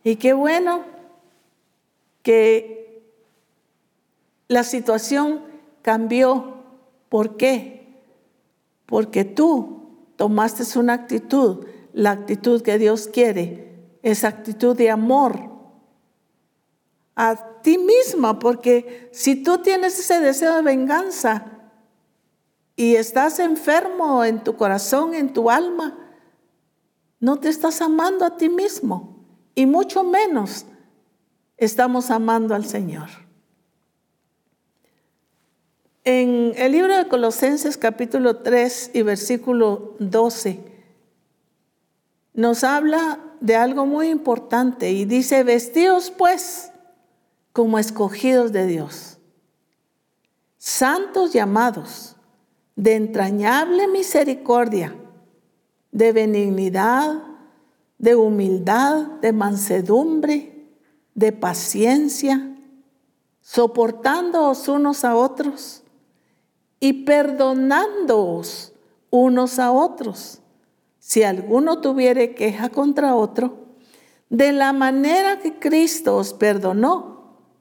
y qué bueno que la situación cambió. ¿Por qué? Porque tú tomaste una actitud, la actitud que Dios quiere, esa actitud de amor a ti misma, porque si tú tienes ese deseo de venganza y estás enfermo en tu corazón, en tu alma, no te estás amando a ti mismo y mucho menos estamos amando al Señor. En el libro de Colosenses capítulo 3 y versículo 12 nos habla de algo muy importante y dice, vestidos pues como escogidos de Dios, santos llamados, de entrañable misericordia, de benignidad, de humildad, de mansedumbre, de paciencia, soportándoos unos a otros y perdonándoos unos a otros. Si alguno tuviere queja contra otro, de la manera que Cristo os perdonó,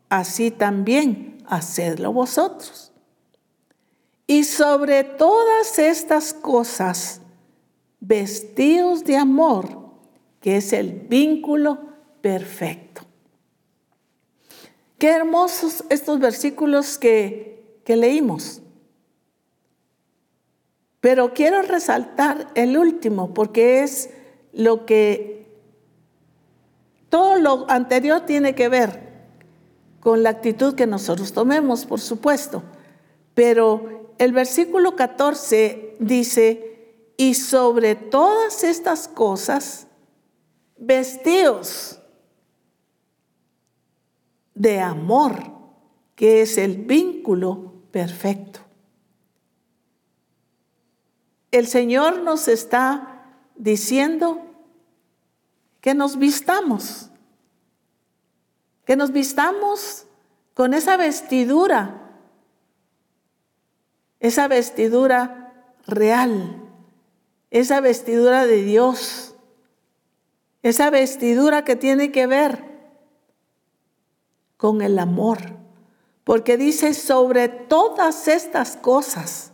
así también hacedlo vosotros. Y sobre todas estas cosas, vestidos de amor, que es el vínculo perfecto. Qué hermosos estos versículos que, que leímos. Pero quiero resaltar el último porque es lo que todo lo anterior tiene que ver con la actitud que nosotros tomemos, por supuesto. Pero el versículo 14 dice, y sobre todas estas cosas, vestidos de amor, que es el vínculo perfecto. El Señor nos está diciendo que nos vistamos, que nos vistamos con esa vestidura, esa vestidura real, esa vestidura de Dios, esa vestidura que tiene que ver con el amor, porque dice sobre todas estas cosas,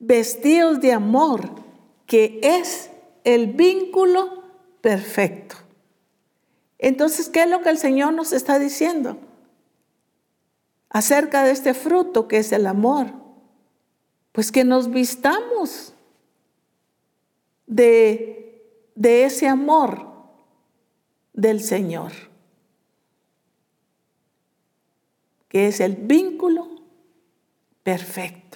vestidos de amor, que es el vínculo perfecto. Entonces, ¿qué es lo que el Señor nos está diciendo? Acerca de este fruto que es el amor. Pues que nos vistamos de, ese amor del Señor, que es el vínculo perfecto.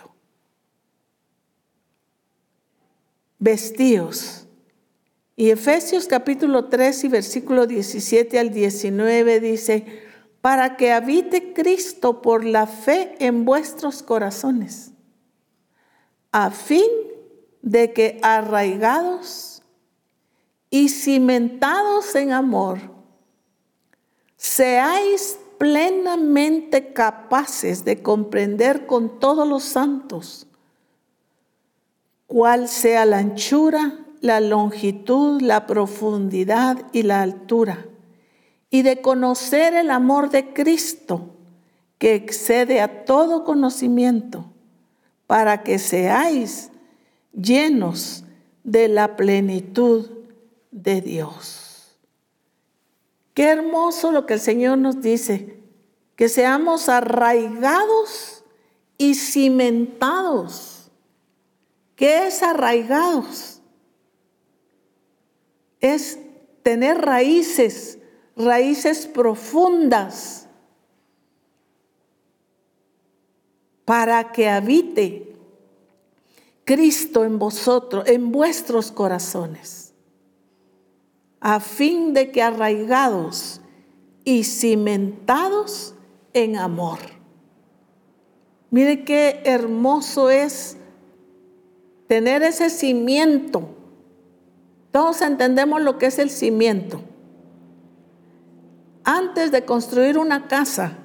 vestíos. Y Efesios capítulo 3 y versículo 17 al 19 dice, para que habite Cristo por la fe en vuestros corazones, a fin de que arraigados y cimentados en amor, seáis plenamente capaces de comprender con todos los santos cuál sea la anchura, la longitud, la profundidad y la altura, y de conocer el amor de Cristo, que excede a todo conocimiento, para que seáis llenos de la plenitud de Dios. Qué hermoso lo que el Señor nos dice, que seamos arraigados y cimentados ¿Qué es arraigados? Es tener raíces, raíces profundas para que habite Cristo en vosotros, en vuestros corazones, a fin de que arraigados y cimentados en amor. Mire qué hermoso es tener ese cimiento. Todos entendemos lo que es el cimiento. Antes de construir una casa,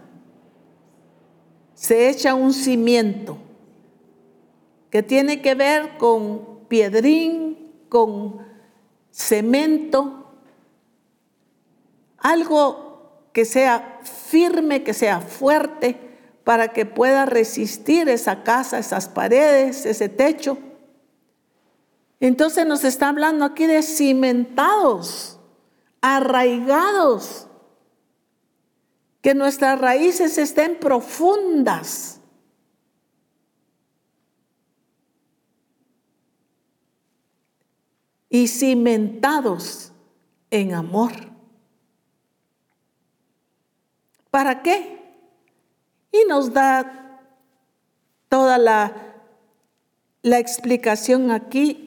se echa un cimiento que tiene que ver con piedrín, con cemento, algo que sea firme, que sea fuerte, para que pueda resistir esa casa, esas paredes, ese techo. Entonces nos está hablando aquí de cimentados, arraigados, que nuestras raíces estén profundas. Y cimentados en amor. ¿Para qué? Y nos da toda la, la explicación aquí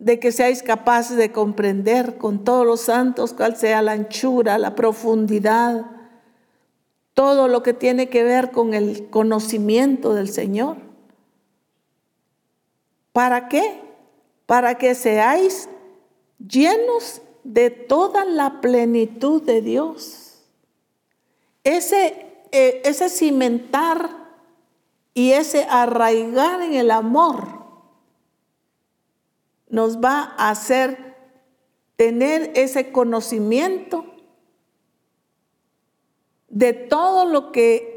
de que seáis capaces de comprender con todos los santos cuál sea la anchura, la profundidad, todo lo que tiene que ver con el conocimiento del Señor. ¿Para qué? para que seáis llenos de toda la plenitud de Dios. Ese, eh, ese cimentar y ese arraigar en el amor nos va a hacer tener ese conocimiento de todo lo que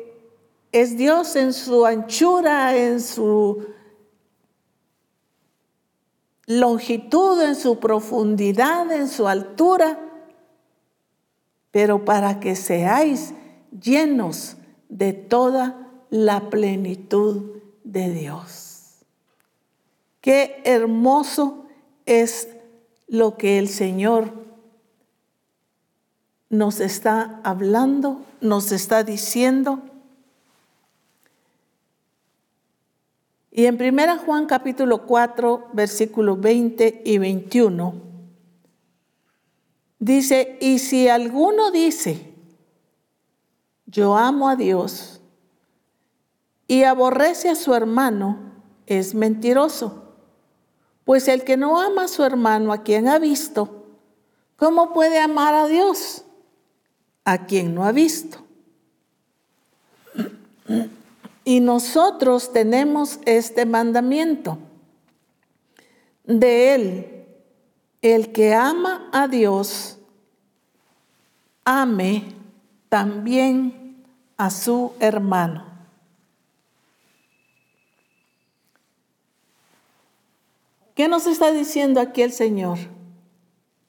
es Dios en su anchura, en su longitud, en su profundidad, en su altura, pero para que seáis llenos de toda la plenitud de Dios. Qué hermoso es lo que el Señor nos está hablando, nos está diciendo. Y en 1 Juan capítulo 4, versículos 20 y 21, dice, y si alguno dice, yo amo a Dios, y aborrece a su hermano, es mentiroso. Pues el que no ama a su hermano a quien ha visto, ¿cómo puede amar a Dios a quien no ha visto? Y nosotros tenemos este mandamiento de él, el que ama a Dios, ame también a su hermano. ¿Qué nos está diciendo aquí el Señor?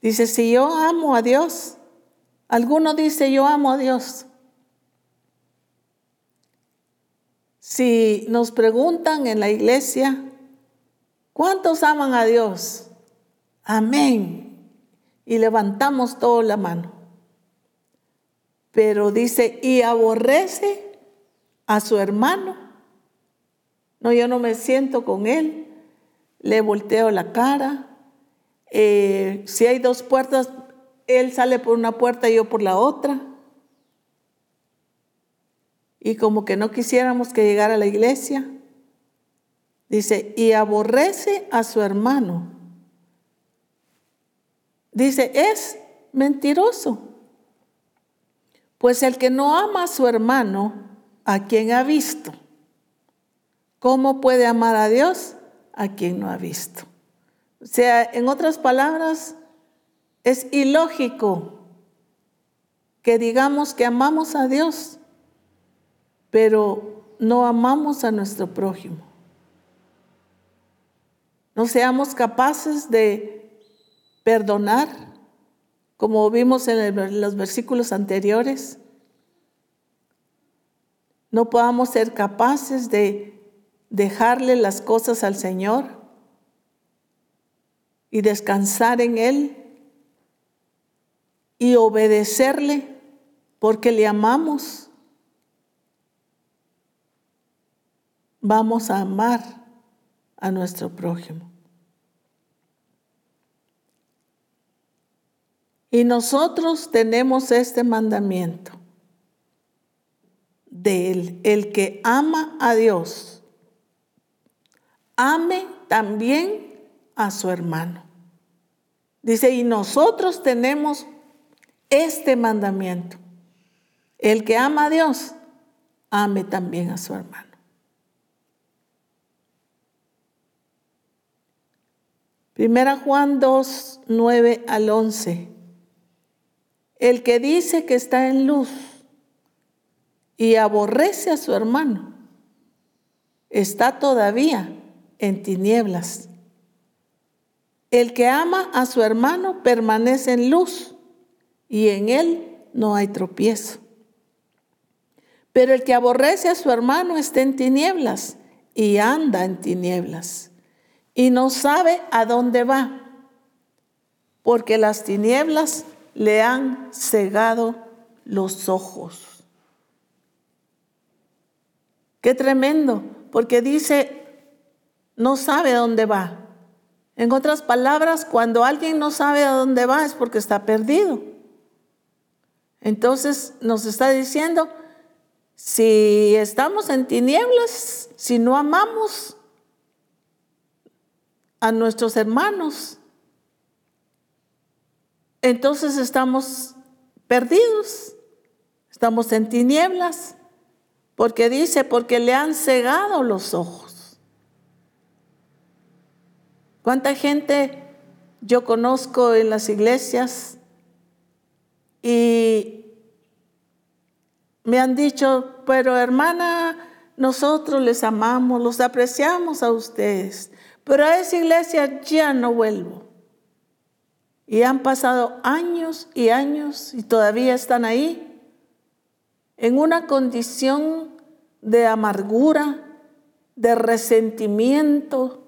Dice, si yo amo a Dios, alguno dice, yo amo a Dios. Si nos preguntan en la iglesia, ¿cuántos aman a Dios? Amén. Y levantamos toda la mano. Pero dice, y aborrece a su hermano. No, yo no me siento con él le volteo la cara. Eh, si hay dos puertas, él sale por una puerta y yo por la otra. Y como que no quisiéramos que llegara a la iglesia. Dice, y aborrece a su hermano. Dice, es mentiroso. Pues el que no ama a su hermano, a quien ha visto, ¿cómo puede amar a Dios? A quien no ha visto. O sea, en otras palabras, es ilógico que digamos que amamos a Dios, pero no amamos a nuestro prójimo. No seamos capaces de perdonar, como vimos en los versículos anteriores. No podamos ser capaces de dejarle las cosas al Señor y descansar en Él y obedecerle porque le amamos, vamos a amar a nuestro prójimo. Y nosotros tenemos este mandamiento de él, el que ama a Dios ame también a su hermano. Dice, y nosotros tenemos este mandamiento. El que ama a Dios, ame también a su hermano. Primera Juan 2, 9 al 11. El que dice que está en luz y aborrece a su hermano, está todavía en tinieblas. El que ama a su hermano permanece en luz y en él no hay tropiezo. Pero el que aborrece a su hermano está en tinieblas y anda en tinieblas y no sabe a dónde va, porque las tinieblas le han cegado los ojos. Qué tremendo, porque dice no sabe a dónde va. En otras palabras, cuando alguien no sabe a dónde va es porque está perdido. Entonces nos está diciendo, si estamos en tinieblas, si no amamos, a nuestros hermanos. Entonces estamos perdidos, estamos en tinieblas, porque dice, porque le han cegado los ojos. ¿Cuánta gente yo conozco en las iglesias y me han dicho, pero hermana, nosotros les amamos, los apreciamos a ustedes, pero a esa iglesia ya no vuelvo. Y han pasado años y años y todavía están ahí en una condición de amargura, de resentimiento,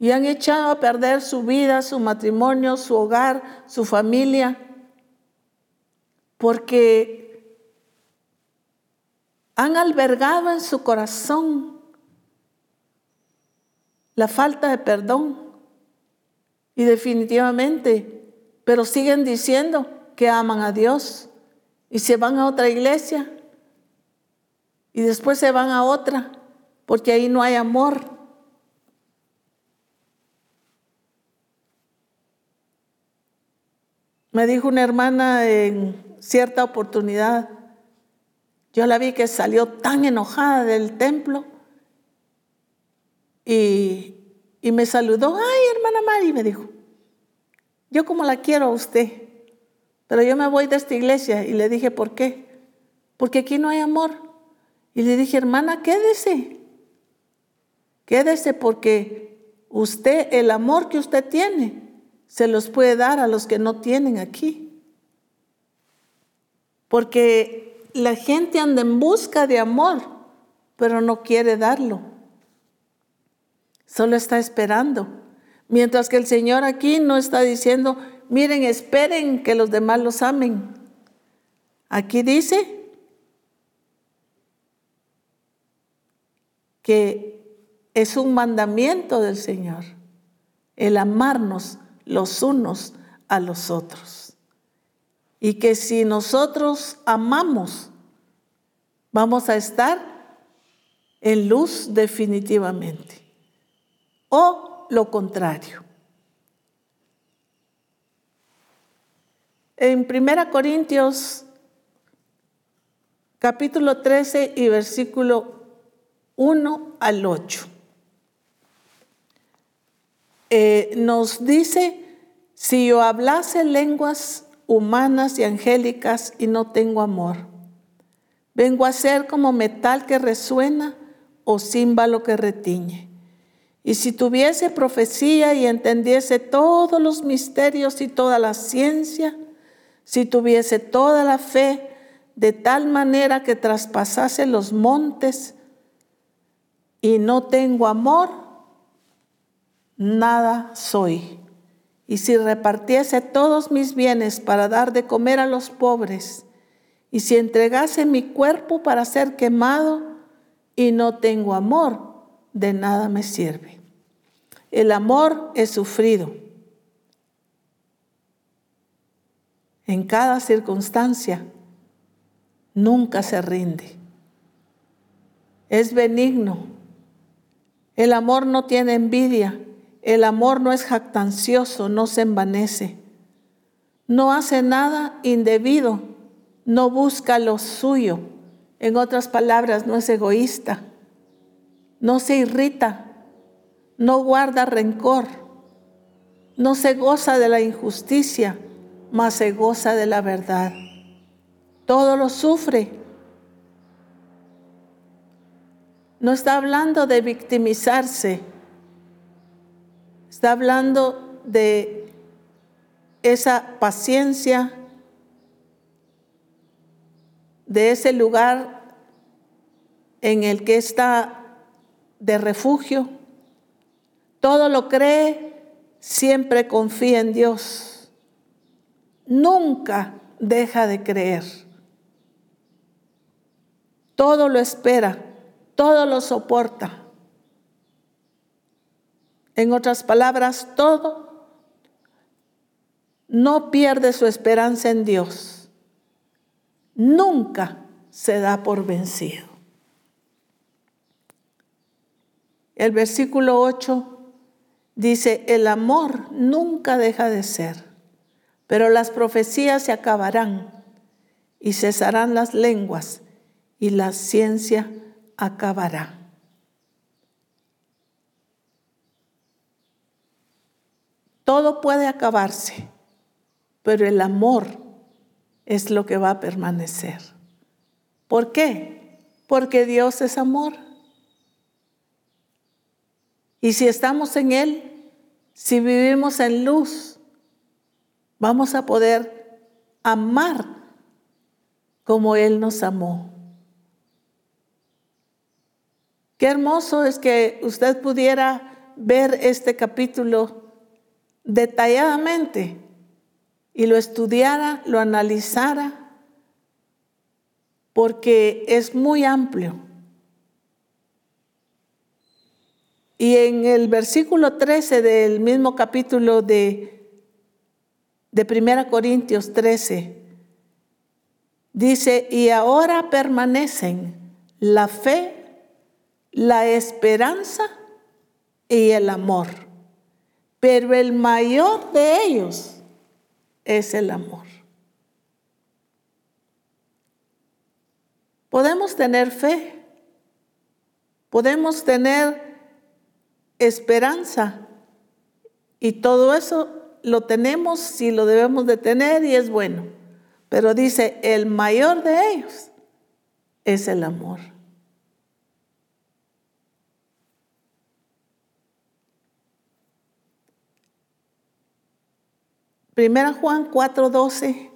y han echado a perder su vida, su matrimonio, su hogar, su familia, porque han albergado en su corazón la falta de perdón. Y definitivamente, pero siguen diciendo que aman a Dios y se van a otra iglesia y después se van a otra porque ahí no hay amor. Me dijo una hermana en cierta oportunidad, yo la vi que salió tan enojada del templo y, me saludó, ay hermana Mari, me dijo, yo como la quiero a usted, pero yo me voy de esta iglesia y le dije, ¿por qué? Porque aquí no hay amor. Y le dije, hermana, quédese, quédese porque usted, el amor que usted tiene, se los puede dar a los que no tienen aquí. Porque la gente anda en busca de amor, pero no quiere darlo. Solo está esperando. Mientras que el Señor aquí no está diciendo, miren, esperen que los demás los amen. Aquí dice que es un mandamiento del Señor, el amarnos los unos a los otros. Y que si nosotros amamos, vamos a estar en luz definitivamente. O lo contrario. En 1 Corintios capítulo 13 y versículo 1 al 8. Eh, nos dice, si yo hablase lenguas humanas y angélicas y no tengo amor, vengo a ser como metal que resuena o címbalo que retiñe. Y si tuviese profecía y entendiese todos los misterios y toda la ciencia, si tuviese toda la fe de tal manera que traspasase los montes y no tengo amor, nada soy. Y si repartiese todos mis bienes para dar de comer a los pobres, y si entregase mi cuerpo para ser quemado y no tengo amor, de nada me sirve. El amor es sufrido. En cada circunstancia, nunca se rinde. Es benigno. El amor no tiene envidia el amor no es jactancioso, no se envanece, no hace nada indebido, no busca lo suyo. En otras palabras, no es egoísta, no se irrita, no guarda rencor, no se goza de la injusticia, mas se goza de la verdad. Todo lo sufre. No está hablando de victimizarse, Está hablando de esa paciencia, de ese lugar en el que está de refugio. Todo lo cree, siempre confía en Dios. Nunca deja de creer. Todo lo espera, todo lo soporta. En otras palabras, todo no pierde su esperanza en Dios. Nunca se da por vencido. El versículo 8 dice, el amor nunca deja de ser, pero las profecías se acabarán y cesarán las lenguas y la ciencia acabará. Todo puede acabarse, pero el amor es lo que va a permanecer. ¿Por qué? Porque Dios es amor. Y si estamos en Él, si vivimos en luz, vamos a poder amar como Él nos amó. Qué hermoso es que usted pudiera ver este capítulo detalladamente y lo estudiara, lo analizara, porque es muy amplio. Y en el versículo 13 del mismo capítulo de, de 1 Corintios 13, dice, y ahora permanecen la fe, la esperanza y el amor pero el mayor de ellos es el amor. Podemos tener fe, podemos tener esperanza y todo eso lo tenemos si lo debemos de tener y es bueno. Pero dice, el mayor de ellos es el amor. Primera Juan 4:12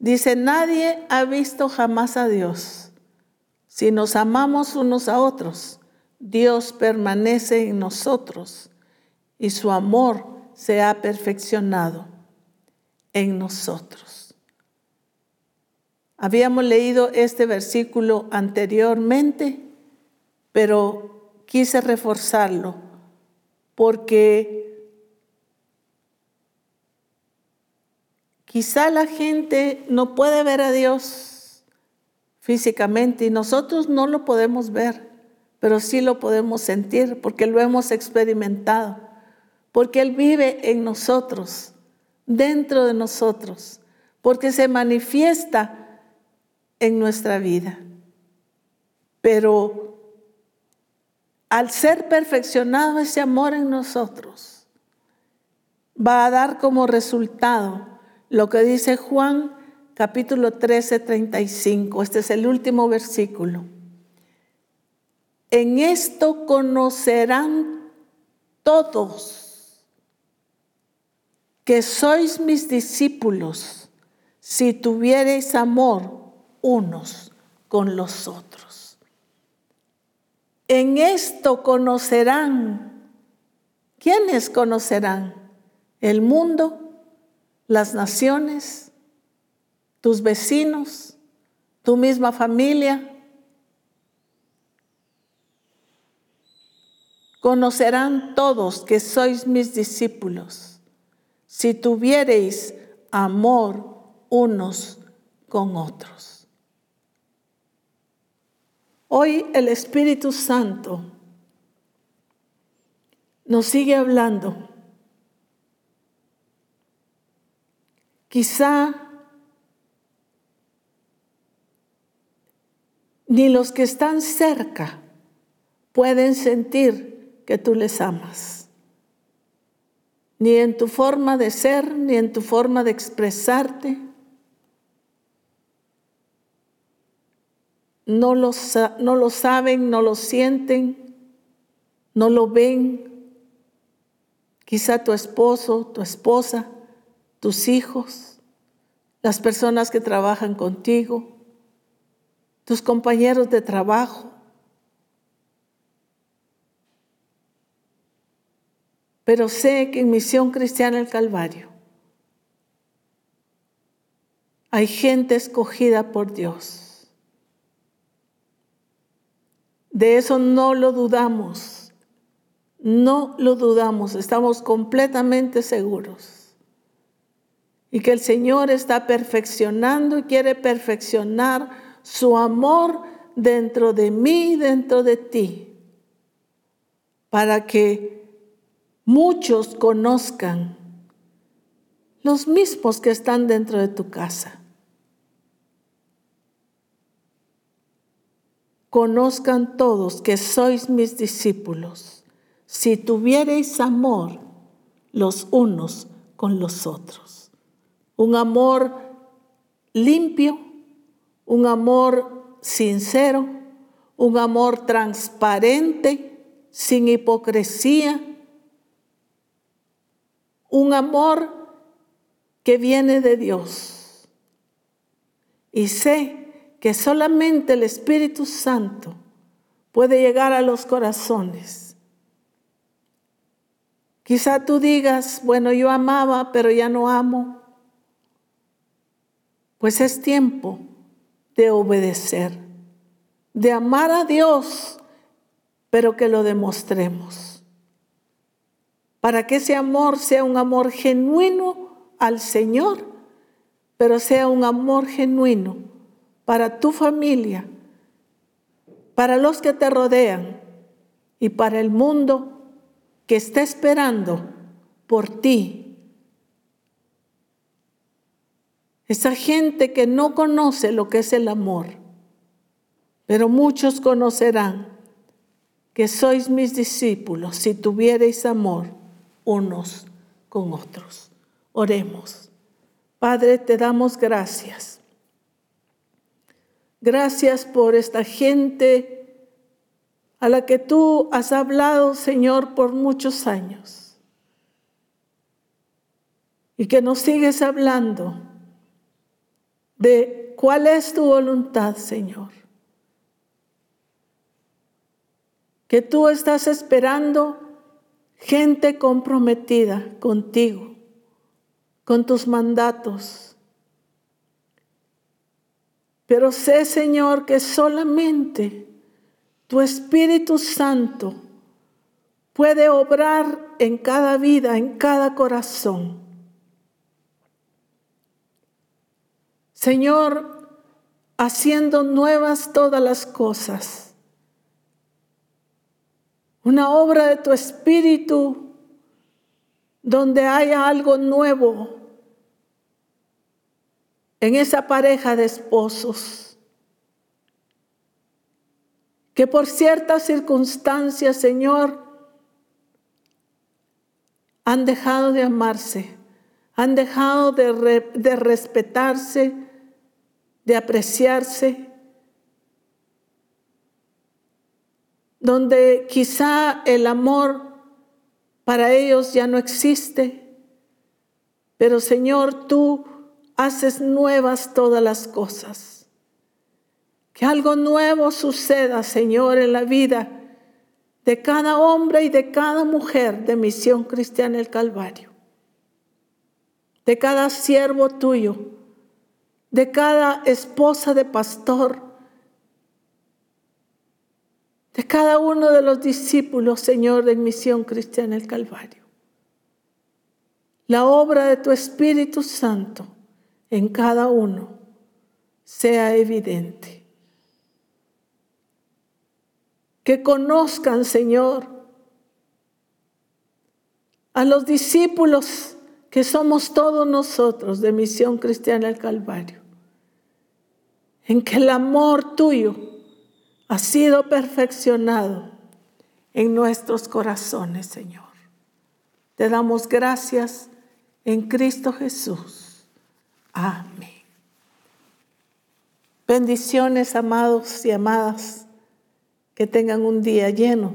dice, nadie ha visto jamás a Dios. Si nos amamos unos a otros, Dios permanece en nosotros y su amor se ha perfeccionado en nosotros. Habíamos leído este versículo anteriormente, pero quise reforzarlo porque Quizá la gente no puede ver a Dios físicamente y nosotros no lo podemos ver, pero sí lo podemos sentir porque lo hemos experimentado, porque Él vive en nosotros, dentro de nosotros, porque se manifiesta en nuestra vida. Pero al ser perfeccionado ese amor en nosotros, va a dar como resultado lo que dice Juan capítulo 13, 35. Este es el último versículo. En esto conocerán todos que sois mis discípulos si tuviereis amor unos con los otros. En esto conocerán. ¿Quiénes conocerán? El mundo las naciones, tus vecinos, tu misma familia. Conocerán todos que sois mis discípulos si tuviereis amor unos con otros. Hoy el Espíritu Santo nos sigue hablando Quizá ni los que están cerca pueden sentir que tú les amas. Ni en tu forma de ser, ni en tu forma de expresarte. No lo, no lo saben, no lo sienten, no lo ven. Quizá tu esposo, tu esposa tus hijos, las personas que trabajan contigo, tus compañeros de trabajo. Pero sé que en Misión Cristiana el Calvario hay gente escogida por Dios. De eso no lo dudamos, no lo dudamos, estamos completamente seguros y que el Señor está perfeccionando y quiere perfeccionar su amor dentro de mí, dentro de ti. para que muchos conozcan los mismos que están dentro de tu casa. Conozcan todos que sois mis discípulos si tuviereis amor los unos con los otros. Un amor limpio, un amor sincero, un amor transparente, sin hipocresía, un amor que viene de Dios. Y sé que solamente el Espíritu Santo puede llegar a los corazones. Quizá tú digas, bueno, yo amaba, pero ya no amo. Pues es tiempo de obedecer, de amar a Dios, pero que lo demostremos. Para que ese amor sea un amor genuino al Señor, pero sea un amor genuino para tu familia, para los que te rodean y para el mundo que está esperando por ti. Esa gente que no conoce lo que es el amor, pero muchos conocerán que sois mis discípulos si tuviereis amor unos con otros. Oremos. Padre, te damos gracias. Gracias por esta gente a la que tú has hablado, Señor, por muchos años. Y que nos sigues hablando de cuál es tu voluntad, Señor. Que tú estás esperando gente comprometida contigo con tus mandatos. Pero sé, Señor, que solamente tu Espíritu Santo puede obrar en cada vida, en cada corazón. Señor, haciendo nuevas todas las cosas. Una obra de tu Espíritu donde haya algo nuevo en esa pareja de esposos que por ciertas circunstancias, Señor, han dejado de amarse, han dejado de, de respetarse, de apreciarse, donde quizá el amor para ellos ya no existe, pero Señor, tú haces nuevas todas las cosas. Que algo nuevo suceda, Señor, en la vida de cada hombre y de cada mujer de Misión Cristiana el Calvario. De cada siervo tuyo, de cada esposa de pastor, de cada uno de los discípulos, Señor, de Misión Cristiana el Calvario. La obra de tu Espíritu Santo en cada uno sea evidente. Que conozcan, Señor, a los discípulos que somos todos nosotros de Misión Cristiana del Calvario, en que el amor tuyo ha sido perfeccionado en nuestros corazones, Señor. Te damos gracias en Cristo Jesús. Amén. Bendiciones, amados y amadas, que tengan un día lleno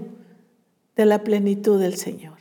de la plenitud del Señor.